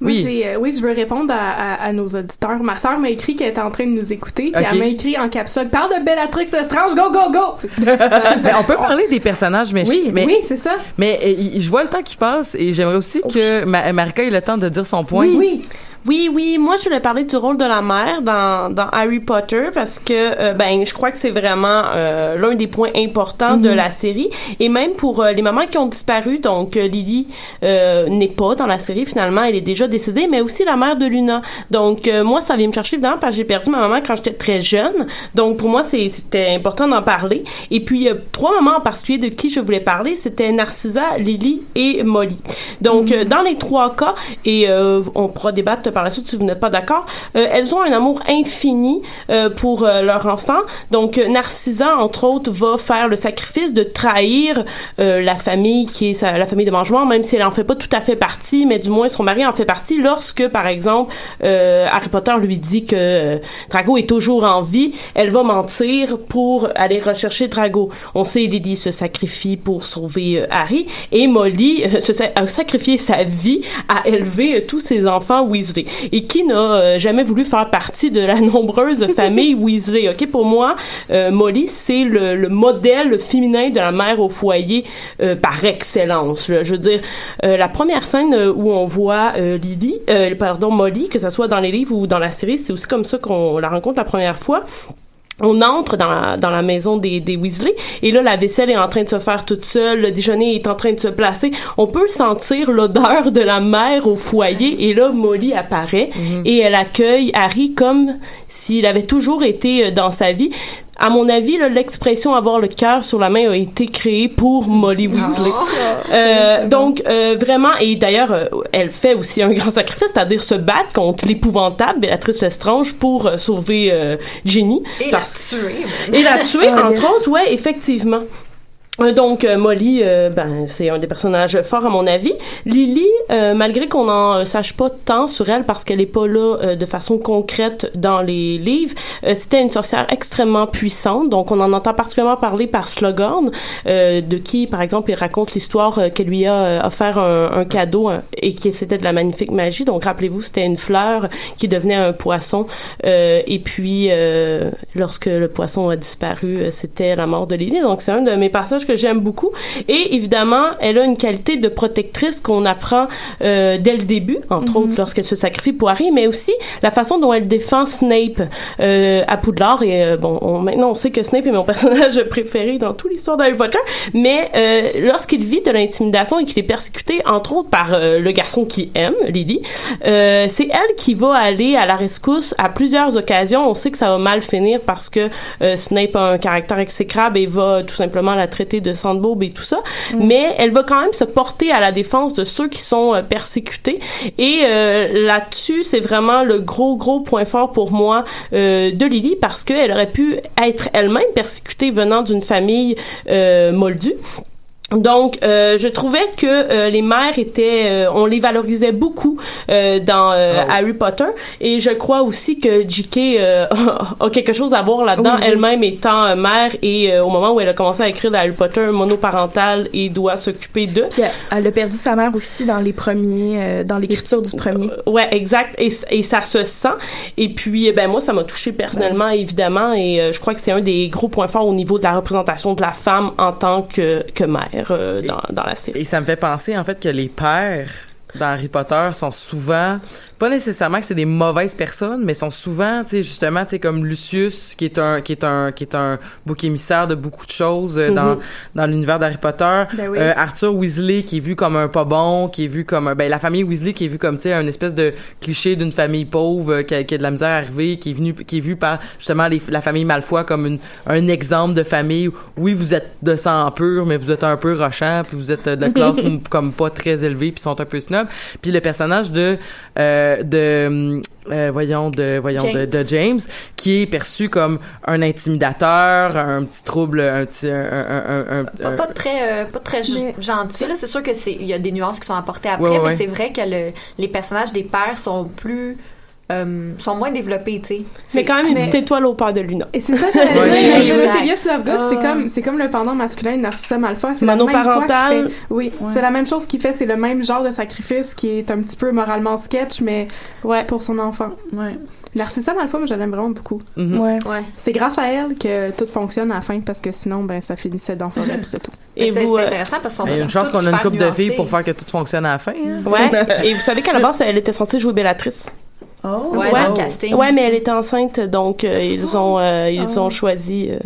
Oui. j'ai, euh, oui, je veux répondre à, à- à nos auditeurs. Ma sœur m'a écrit qu'elle était en train de nous écouter. Puis elle m'a écrit en capsule Parle de Bellatrix Lestrange, go, go, go! *laughs* Ben, on peut parler des personnages, mais, Oui, mais, oui, c'est ça. mais euh, je vois le temps qui passe et j'aimerais aussi que Ma- Marika ait le temps de dire son point. Oui. Oui, oui, moi je voulais parler du rôle de la mère dans, dans Harry Potter parce que euh, ben je crois que c'est vraiment euh, l'un des points importants de la série. Et même pour euh, les mamans qui ont disparu donc euh, Lily euh, n'est pas dans la série finalement elle est déjà décédée mais aussi la mère de Luna. Donc euh, moi ça vient me chercher évidemment parce que j'ai perdu ma maman quand j'étais très jeune. Donc pour moi c'était important d'en parler. Et puis euh, trois mamans en particulier de qui je voulais parler. C'était Narcissa, Lily et Molly. Donc euh, dans les trois cas et euh, on pourra débattre par la suite si vous n'êtes pas d'accord euh, elles ont un amour infini euh, pour euh, leur enfant. Donc euh, Narcissa entre autres va faire le sacrifice de trahir euh, la famille qui est sa- la famille de Mangeoire même si elle en fait pas tout à fait partie mais du moins son mari en fait partie lorsque par exemple euh, Harry Potter lui dit que Drago est toujours en vie elle va mentir pour aller rechercher Drago. On sait Lily se sacrifie pour sauver Harry et Molly se a sacrifié sa vie à élever tous ses enfants Weasley et qui n'a euh, jamais voulu faire partie de la *laughs* nombreuse famille Weasley ok? Pour moi euh, Molly c'est le, le modèle féminin de la mère au foyer euh, par excellence je veux dire la première scène où on voit Lily pardon Molly que ce soit dans les livres ou dans la série c'est aussi comme ça qu'on la rencontre la première fois on entre dans la, dans la maison des, des Weasley et là la vaisselle est en train de se faire toute seule, le déjeuner est en train de se placer. On peut sentir l'odeur de la mère au foyer et là Molly apparaît et elle accueille Harry comme s'il avait toujours été euh, dans sa vie. À mon avis, là, l'expression avoir le cœur sur la main a été créée pour Molly Weasley. Euh, donc euh, vraiment et d'ailleurs euh, elle fait aussi un grand sacrifice, c'est-à-dire se battre contre l'épouvantable Béatrice Lestrange pour euh, sauver euh, Ginny. Et la tuer. et la *laughs* tuer Ah, entre autres ouais effectivement Donc euh, Molly, euh, ben c'est un des personnages forts à mon avis. Lily, euh, malgré qu'on en euh, sache pas tant sur elle parce qu'elle est pas là euh, de façon concrète dans les livres, euh, c'était une sorcière extrêmement puissante. Donc on en entend particulièrement parler par euh, de qui par exemple il raconte l'histoire euh, qu'elle lui a euh, offert un, cadeau hein, et qui c'était de la magnifique magie. Donc rappelez-vous, c'était une fleur qui devenait un poisson euh, et puis euh, lorsque le poisson a disparu, euh, c'était la mort de Lily. Donc c'est un de mes passages que j'aime beaucoup. Et évidemment, elle a une qualité de protectrice qu'on apprend euh, dès le début, entre autres lorsqu'elle se sacrifie pour Harry, mais aussi la façon dont elle défend Snape euh, à Poudlard. Et euh, bon, on- maintenant on sait que Snape est mon *laughs* personnage préféré dans toute l'histoire d'Harry Potter, mais euh, lorsqu'il vit de l'intimidation et qu'il est persécuté, entre autres par euh, le garçon qui aime, Lily, euh, c'est elle qui va aller à la rescousse à plusieurs occasions. On sait que ça va mal finir parce que euh, Snape a un caractère exécrable et va tout simplement la traiter de sandbob et tout ça. Mais elle va quand même se porter à la défense de ceux qui sont euh, persécutés. Et euh, là-dessus, c'est vraiment le gros, gros point fort pour moi euh, de Lily parce qu'elle aurait pu être elle-même persécutée venant d'une famille euh, moldue. Donc, euh, je trouvais que euh, les mères étaient, euh, on les valorisait beaucoup euh, dans euh, Harry Potter, et je crois aussi que J.K. euh, *laughs* a quelque chose à voir là-dedans, Oui, oui. elle-même étant mère et euh, au moment où elle a commencé à écrire Harry Potter monoparental et doit s'occuper d'eux. Puis elle, elle a perdu sa mère aussi dans les premiers, euh, dans l'écriture du premier. Ouais, exact. Et, et ça se sent. Et puis, eh ben moi, ça m'a touché personnellement, évidemment. Et euh, je crois que c'est un des gros points forts au niveau de la représentation de la femme en tant que, que mère euh, dans, dans la série. Et ça me fait penser, en fait, que les pères dans Harry Potter sont souvent pas nécessairement que c'est des mauvaises personnes mais sont souvent tu sais justement tu sais comme Lucius qui est un qui est un qui est un bouc émissaire de beaucoup de choses euh, dans dans l'univers d'Harry Potter. Ben oui. Euh, Arthur Weasley qui est vu comme un pas bon qui est vu comme un- ben la famille Weasley qui est vue comme tu sais un espèce de cliché d'une famille pauvre euh, qui a, qui a de la misère à arriver qui est venu qui est vu par justement les- la famille Malfoy comme une, un exemple de famille. Où, oui vous êtes de sang pur mais vous êtes un peu rochant puis vous êtes euh, de *laughs* classe comme pas très élevée puis sont un peu snob. Puis le personnage de euh, de euh, voyons de voyons de, James. de James qui est perçu comme un intimidateur un petit trouble un petit un, un, un- un- Pas, pas très, euh, pas très Mais- gentil. Là, c'est sûr que c'est, il y a des nuances qui sont apportées après, Ouais, ouais, mais ouais. c'est vrai que le- les personnages des pères sont plus, euh, sont moins développés, tu sais. Mais quand même une mais- petite étoile au père de Luna. Et c'est ça, j'allais dire. Exact. Phileas Lovegood, Ah. c'est comme, c'est comme le pendant masculin de Narcissa Malfoy. C'est la même Monoparental. fait- Oui, c'est la même chose qu'il fait. C'est le même genre de sacrifice qui est un petit peu moralement sketch, mais Ouais. pour son enfant. Ouais. Narcissa Malfoy, moi, je l'aime vraiment beaucoup. Mhm. Ouais. Ouais. C'est grâce à elle que tout fonctionne à la fin, parce que sinon, ben, ça finissait dans forêt, puis c'est tout. *laughs* Et c'est, vous, c'est euh, intéressant parce a une chance qu'on a une coupe de filles nuancés. pour faire que tout fonctionne à la fin. hein. Ouais. *laughs* Et vous savez qu'à la base, elle était censée jouer Bellatrice. Oh. Ouais, Ouais. dans le casting. Ouais, mais elle était enceinte, donc euh, ils ont euh, ils ont choisi euh,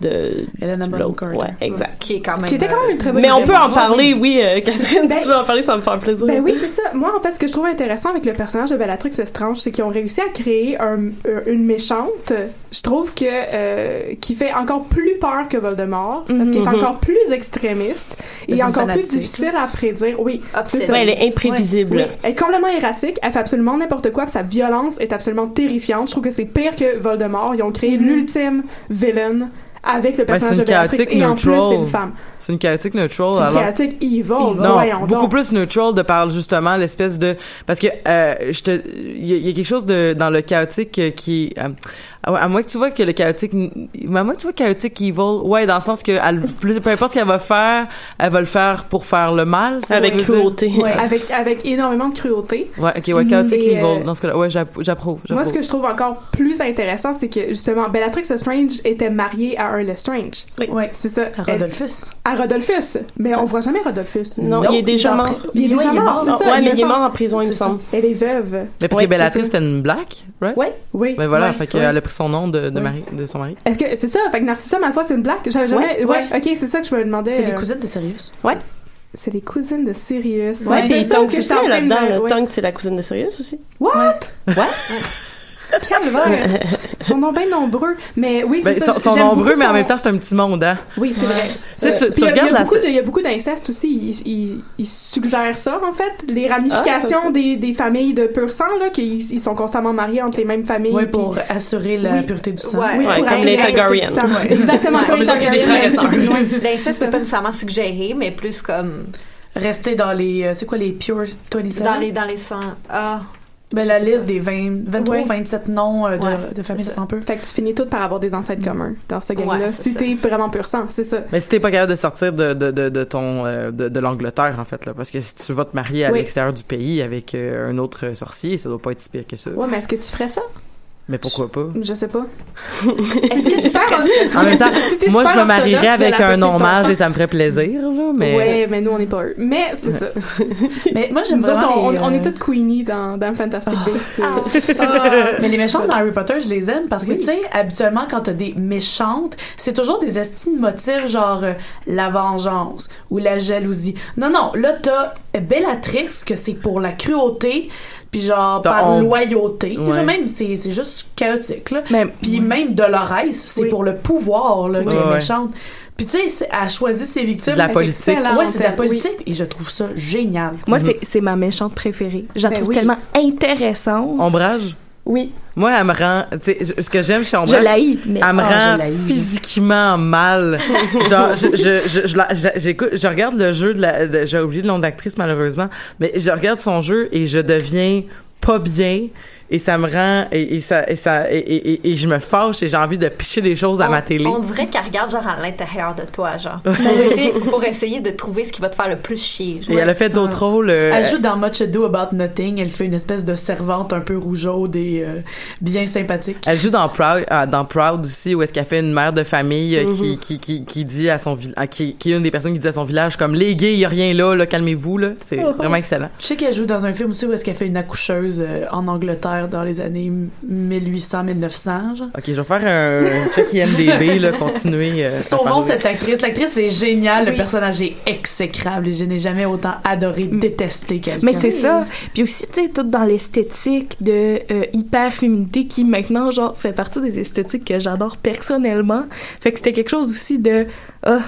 de Helena Bonham. Carter. Ouais, exact. Qui est quand même. Qui était quand même une très bonne Mais on peut en parler, oui, euh, *laughs* Catherine. Ben- si tu veux en parler, ça me fait plaisir. Ben oui, c'est ça. Moi, en fait, ce que je trouve intéressant avec le personnage de Bellatrix Lestrange, c'est qu'ils ont réussi à créer un- euh, une méchante, je trouve que euh, qui fait encore plus peur que Voldemort, parce qu'elle est Mhm. encore plus extrémiste et encore plus difficile à prédire. Oui, c'est ça. Ouais, elle est imprévisible. Oui, elle est complètement erratique, elle fait absolument n'importe quoi, puis sa violence est absolument terrifiante. Je trouve que c'est pire que Voldemort. Ils ont créé l'ultime villain avec le personnage de Bellatrix et en plus c'est une femme. C'est une chaotique neutral. C'est une alors- chaotique evil. Non, beaucoup donc. plus neutral de par justement l'espèce de parce que euh, je te il y, a- il y a quelque chose de dans le chaotique euh, qui euh, à, à moins que tu vois que le chaotique mais à moins que tu vois chaotique evil ouais dans le sens que elle, plus- peu importe ce qu'elle va faire elle va le faire pour faire le mal Avec cruauté. Ouais. avec avec énormément de cruauté. ouais ok ouais chaotique evil euh, dans ce cas-là ouais j'app- j'approuve Moi, ce que je trouve encore plus intéressant, c'est que justement, Bellatrix Lestrange était mariée à un Lestrange. Ouais. C'est ça. À Elle- Rodolphus. à Rodolphus. Mais on voit jamais Rodolphus. Non, Non, il est déjà il est mort. Il est déjà mort, c'est ça, ouais, il mais est il est mort. en prison, il me semble. Elle est veuve. mais parce ouais, que Bellatrix c'était une black right? Ouais. Oui. mais voilà Ouais, fait ouais. qu'elle a pris son nom de, de Ouais. mari de son mari Est-ce que c'est ça? Fait que Narcissa Malfoy, c'est une blague? J'avais jamais. Ouais, Ouais, ouais. ok, c'est ça que je me demandais. C'est les euh, cousines de Sirius. C'est les cousines de Sirius. Ouais, C'est puis que aussi là-dedans. ouais. Tonks, c'est la cousine de Sirius aussi. What? Ouais. *laughs* Calvaire. Ils sont donc bien nombreux. Mais oui, c'est Ben, ils sont, nombreux, mais en son- même temps, c'est un petit monde, hein. Oui, c'est vrai. Tu- Euh, tu il y a- regardes il y a la- beaucoup de- Il y a beaucoup d'inceste aussi. Ils, ils, ils suggèrent ça, en fait. Les ramifications Ah, ça, ça. des, des familles de pur sang, là, qu'ils ils sont constamment mariés entre les mêmes familles. Oui, puis- pour assurer la Oui. pureté du sang. Ouais. Oui, Ouais, pour comme les la Targaryen. pureté du sang. Exactement. Comme les c'est ça, c'est des Targaryen. frères et sœurs. L'inceste, c'est pas nécessairement suggéré, mais plus comme Rester dans les. euh, c'est quoi les Pure 27? dans les, dans les sangs. Ah, Ben, la liste des 20, 23 Ouais. ou 27 noms euh, de, Ouais. de familles de sang peu. Fait que tu finis tout par avoir des ancêtres communs dans ce gang-là. Ouais, si t'es vraiment pur sang, c'est ça. Mais si t'es pas capable de sortir de, de, de, de ton euh, de, de l'Angleterre en fait là parce que si tu vas te marier à Oui. l'extérieur du pays avec euh, un autre sorcier ça doit pas être si pire que ça Ouais, mais est-ce que tu ferais ça? Mais pourquoi pas? Je sais pas. est-ce que tu ferais en même temps Si moi je super me marierais avec un hommage et ça me ferait plaisir là mais Ouais, mais nous, on n'est pas eux. Mais c'est ça. *laughs* Mais moi, j'aime vraiment on, les, on, on est toutes Queenie dans, dans Fantastic Beasts. *laughs* Mais les méchantes dans Harry Potter, je les aime parce que, Oui. tu sais, habituellement, quand t'as des méchantes, c'est toujours des estimes motifs genre euh, la vengeance ou la jalousie. Non, non, là, t'as Bellatrix, que c'est pour la cruauté, puis genre par honte. loyauté. Ouais. Genre, même, c'est c'est juste chaotique, là. Mais Puis même Dolores, c'est Oui. pour le pouvoir, là, qu'elle Ouais, est méchante. Puis, tu sais, elle choisit ses victimes. De la politique. Ouais, c'est de la Oui. politique. Et je trouve ça génial. moi, Mhm. c'est c'est ma méchante préférée. Je la Ben trouve oui. tellement intéressante. ombrage? Oui, moi elle me rend je- ce que j'aime chez je ombrage l'haïs, mais elle me je rend physiquement mal. *laughs* Genre, je, je, je, je, la- je- j'écoute, je regarde le jeu de la, j'ai oublié le nom d'actrice malheureusement, mais je regarde son jeu et je deviens pas bien et ça me rend et, et ça et ça et, et, et- et je me fâche et j'ai envie de picher des choses à on, ma télé. on dirait qu'elle regarde genre à l'intérieur de toi, genre. pour, essayer, pour essayer de trouver ce qui va te faire le plus chier. genre. Et elle a fait d'autres rôles. euh, Elle joue dans Much Ado About Nothing. Elle fait une espèce de servante un peu rougeaude et euh, bien sympathique. Elle joue dans Proud, euh, dans Proud aussi, où est-ce qu'elle fait une mère de famille euh, Mm-hmm. qui, qui, qui, qui dit à son village, qui, qui est une des personnes qui dit à son village comme les gays, y a rien là, là calmez-vous là. C'est Oh. *laughs* vraiment excellent. Je sais qu'elle joue dans un film aussi où est-ce qu'elle fait une accoucheuse euh, en Angleterre dans les années 1800-1900. genre. Ok, je vais faire un check IMDb là, continuer. euh, Sauvons cette actrice. L'actrice est géniale. Le personnage est exécrable. Et je n'ai jamais autant adoré, détesté quelqu'un. Mais c'est ça. Puis aussi, tu sais, tout dans l'esthétique de euh, hyper-féminité qui maintenant, genre, fait partie des esthétiques que j'adore personnellement. Fait que c'était quelque chose aussi de... ah,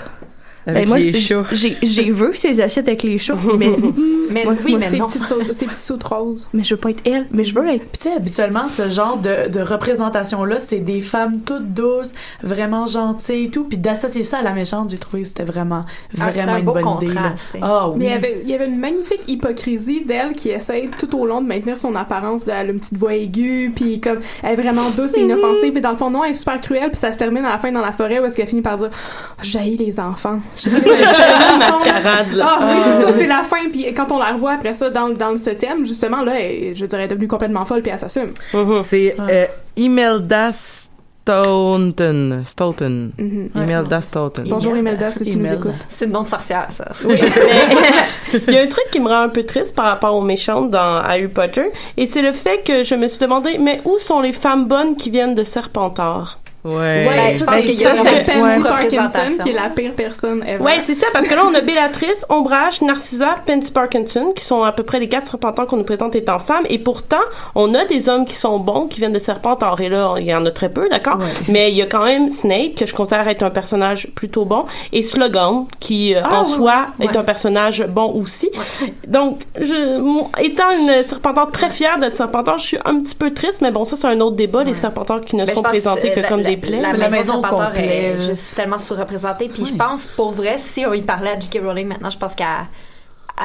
Avec ben, moi, les j'ai- chats. J'ai veux si j'achète avec les chats, mais, *laughs* Mais Moi- oui, moi, mais Ces non. petites sautes- ces petits sauts roses. mais je veux pas être elle, mais je veux être... Puis tu sais, habituellement, ce genre de, de représentation-là, c'est des femmes toutes douces, vraiment gentilles et tout. Puis d'associer ça à la méchante, j'ai trouvé que c'était vraiment, Ah, vraiment un une beau bonne idée. contraste, hein. Ah oui. Mais il y, avait, il y avait une magnifique hypocrisie d'elle qui essaie tout au long de maintenir son apparence. de- Elle a une petite voix aiguë, puis comme elle est vraiment douce et inoffensive. Puis dans le fond, non, elle est super cruelle. Puis ça se termine à la fin dans la forêt où est-ce qu'elle finit par dire oh, J'haïs les enfants. Enfants. *laughs* mascarade, là. Ah oui, c'est ça, *laughs* c'est la fin. Puis quand on la revoit après ça dans, le- dans le septième, justement, là, elle- je dirais, elle est devenue complètement folle, puis elle s'assume. C'est euh, Imelda Stoughton. Stoughton. Mhm. Imelda Stoughton. Bonjour Imelda, si tu nous Imelda. écoutes. C'est nom de sorcière, ça. *laughs* Il y a un truc qui me rend un peu triste par rapport aux méchantes dans Harry Potter, et c'est le fait que je me suis demandé, mais où sont les femmes bonnes qui viennent de Serpentard? Ouais. Ouais, je pense qu'il y a une. Parkinson, qui est la pire personne ever. Ouais, c'est ça, parce que là, on a Bellatrice, Ombrage, Narcissa, Pansy Parkinson, qui sont à peu près les quatre Serpentards qu'on nous présente étant femmes, et pourtant, on a des hommes qui sont bons, qui viennent de Serpentard, et là, il y en a très peu, d'accord? Mais il y a quand même Snape, que je considère être un personnage plutôt bon, et Slogan, qui, euh, en soi, est Ouais. un personnage bon aussi. Donc, je, mon- étant une Serpentard très fière d'être Serpentard, je suis un petit peu triste, mais bon, ça, c'est un autre débat, les Serpentards qui ne Ben, sont présentés que la- comme la- des La, Mais la maison, maison complète, est juste tellement sous-représentée. Puis je pense, pour vrai, si on y parlait à J.K. Rowling maintenant, je pense qu'elle, elle-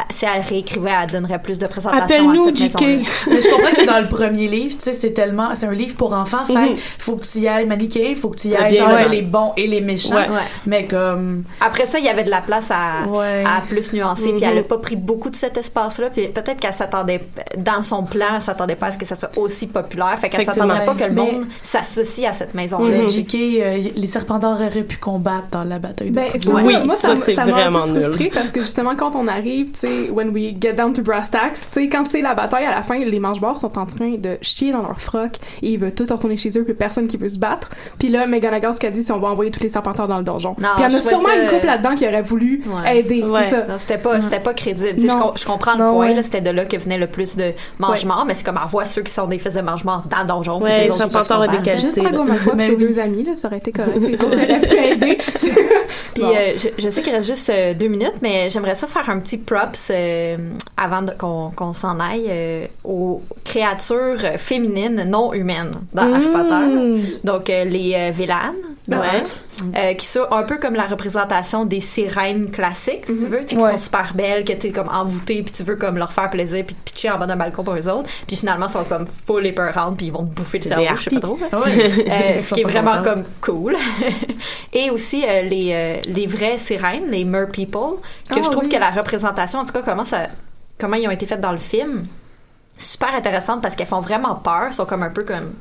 si elle réécrivait, elle donnerait plus de présentation Appelle-nous, à cette J.K. maison-là. Mais je comprends que dans le premier livre, tu sais, c'est tellement, c'est un livre pour enfants. Fait, Mhm. faut que tu y ailles manichéen, faut que tu y ailles genre les bons et les méchants. Ouais. Ouais. Mais comme, Après ça, il y avait de la place à, Ouais. à plus nuancer, puis Mhm. elle a pas pris beaucoup de cet espace-là, puis peut-être qu'elle s'attendait, dans son plan, elle s'attendait pas à ce que ça soit aussi populaire, fait qu'elle s'attendrait pas que le Mais- monde s'associe à cette maison. tu sais, Mhm. J.K., euh, les Serpentards auraient pu combattre dans la bataille de Ben, Oui, ça, moi, ça, ça, c'est ça vraiment nul. parce que justement, quand on arrive, when we get down to brass tacks, tu sais, quand c'est la bataille à la fin, les manche-bords sont en train de chier dans leur froc et ils veulent tous retourner chez eux puis personne qui veut se battre. Puis là, McGonagall, ce qu'elle dit, c'est on va envoyer tous les serpenteurs dans le donjon. Non, puis il y en a sûrement ça- une couple là-dedans qui aurait voulu Ouais. aider, Ouais. c'est ça. Non, c'était pas, c'était pas crédible. Tu sais, Je, com- je comprends le Non, point, ouais. là, c'était de là que venait le plus de mange-morts, mais c'est comme, on voit ceux qui sont des fils de mange-morts dans le donjon. puis Ouais, les sont avoir des qualités. Juste Drago Malfoy et ses deux amis, là, ça aurait été correct. *laughs* Les autres, ils auraient pu aider. Puis Bon. euh, je, je sais qu'il reste juste euh, deux minutes, mais j'aimerais ça faire un petit props euh, avant de- qu'on s'en aille euh, aux créatures féminines non humaines dans Harry Potter. Donc euh, les villaines, Ouais. euh, qui sont un peu comme la représentation des sirènes classiques, si tu veux, tu sais, qui Ouais. sont super belles, que tu es comme envoûtée, puis tu veux comme leur faire plaisir, puis te pitcher en bas d'un balcon pour eux autres, puis finalement sont comme full épeurantes, puis ils vont te bouffer le cerveau, je sais pas trop. Ouais. Euh, *laughs* Ils ce qui est vraiment comme cool. *laughs* Et aussi euh, les, les vraies sirènes, les mer people, que Ah je trouve oui. que la représentation, en tout cas, comment, ça, comment ils ont été faites dans le film, super intéressante parce qu'elles font vraiment peur, sont comme un peu comme.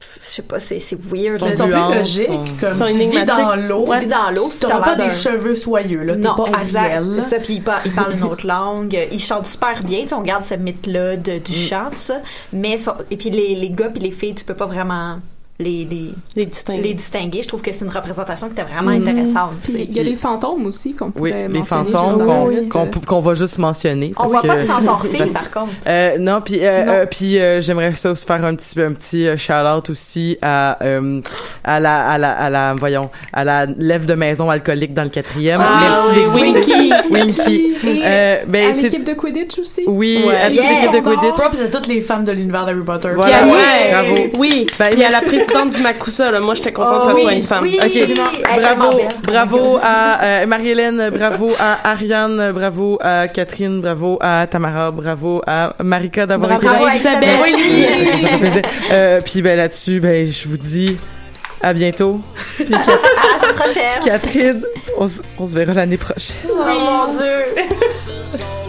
Pff, Je sais pas, c'est c'est weird. Ils sont logiques, sont- comme sont tu vis dans l'eau. Tu vis dans l'eau, T'auras t'as pas des cheveux soyeux, là. T'es Non, pas exact. Ariel. C'est ça. Puis ils parlent, ils parlent une autre langue. Ils chantent super bien. Tu sais, on garde ce mythe-là de- Mm. du chant, tout ça. Mais, sont- et puis les, les gars puis les filles, tu peux pas vraiment les, les, Les distinguer. les distinguer. Je trouve que c'est une représentation qui était vraiment Mm. intéressante. il y a les fantômes aussi qu'on Oui, pourrait les mentionner fantômes qu'on oui. va juste mentionner. On parce voit que- pas de par contre. Euh, non, puis euh, euh, puis euh, j'aimerais ça aussi faire un petit un petit shout-out aussi à euh, à la à la à la voyons à la lève de maison alcoolique dans le quatrième. Ah Merci oui. *laughs* Winky. Et Euh, ben à l'équipe de Quidditch aussi. oui, Ouais. à toute Yeah. l'équipe de Quidditch. Props à toutes les femmes de l'univers d'Harry Potter. Voilà, bravo. Oui, Ben, puis à la. Présidente du Makusa, là, moi j'étais contente Oh, que ça soit oui, une femme. oui. Ok, bravo, bravo à euh, Marie-Hélène, bravo à Ariane, bravo à Catherine, bravo à Tamara, bravo à Marika d'avoir été Bravo là. à Isabelle. *laughs* ça, ça fait plaisir. Euh, puis ben là-dessus, ben je vous dis à bientôt. Puis Cat- À la semaine prochaine. Catherine, on, on se verra l'année prochaine. Oh mon dieu. *laughs*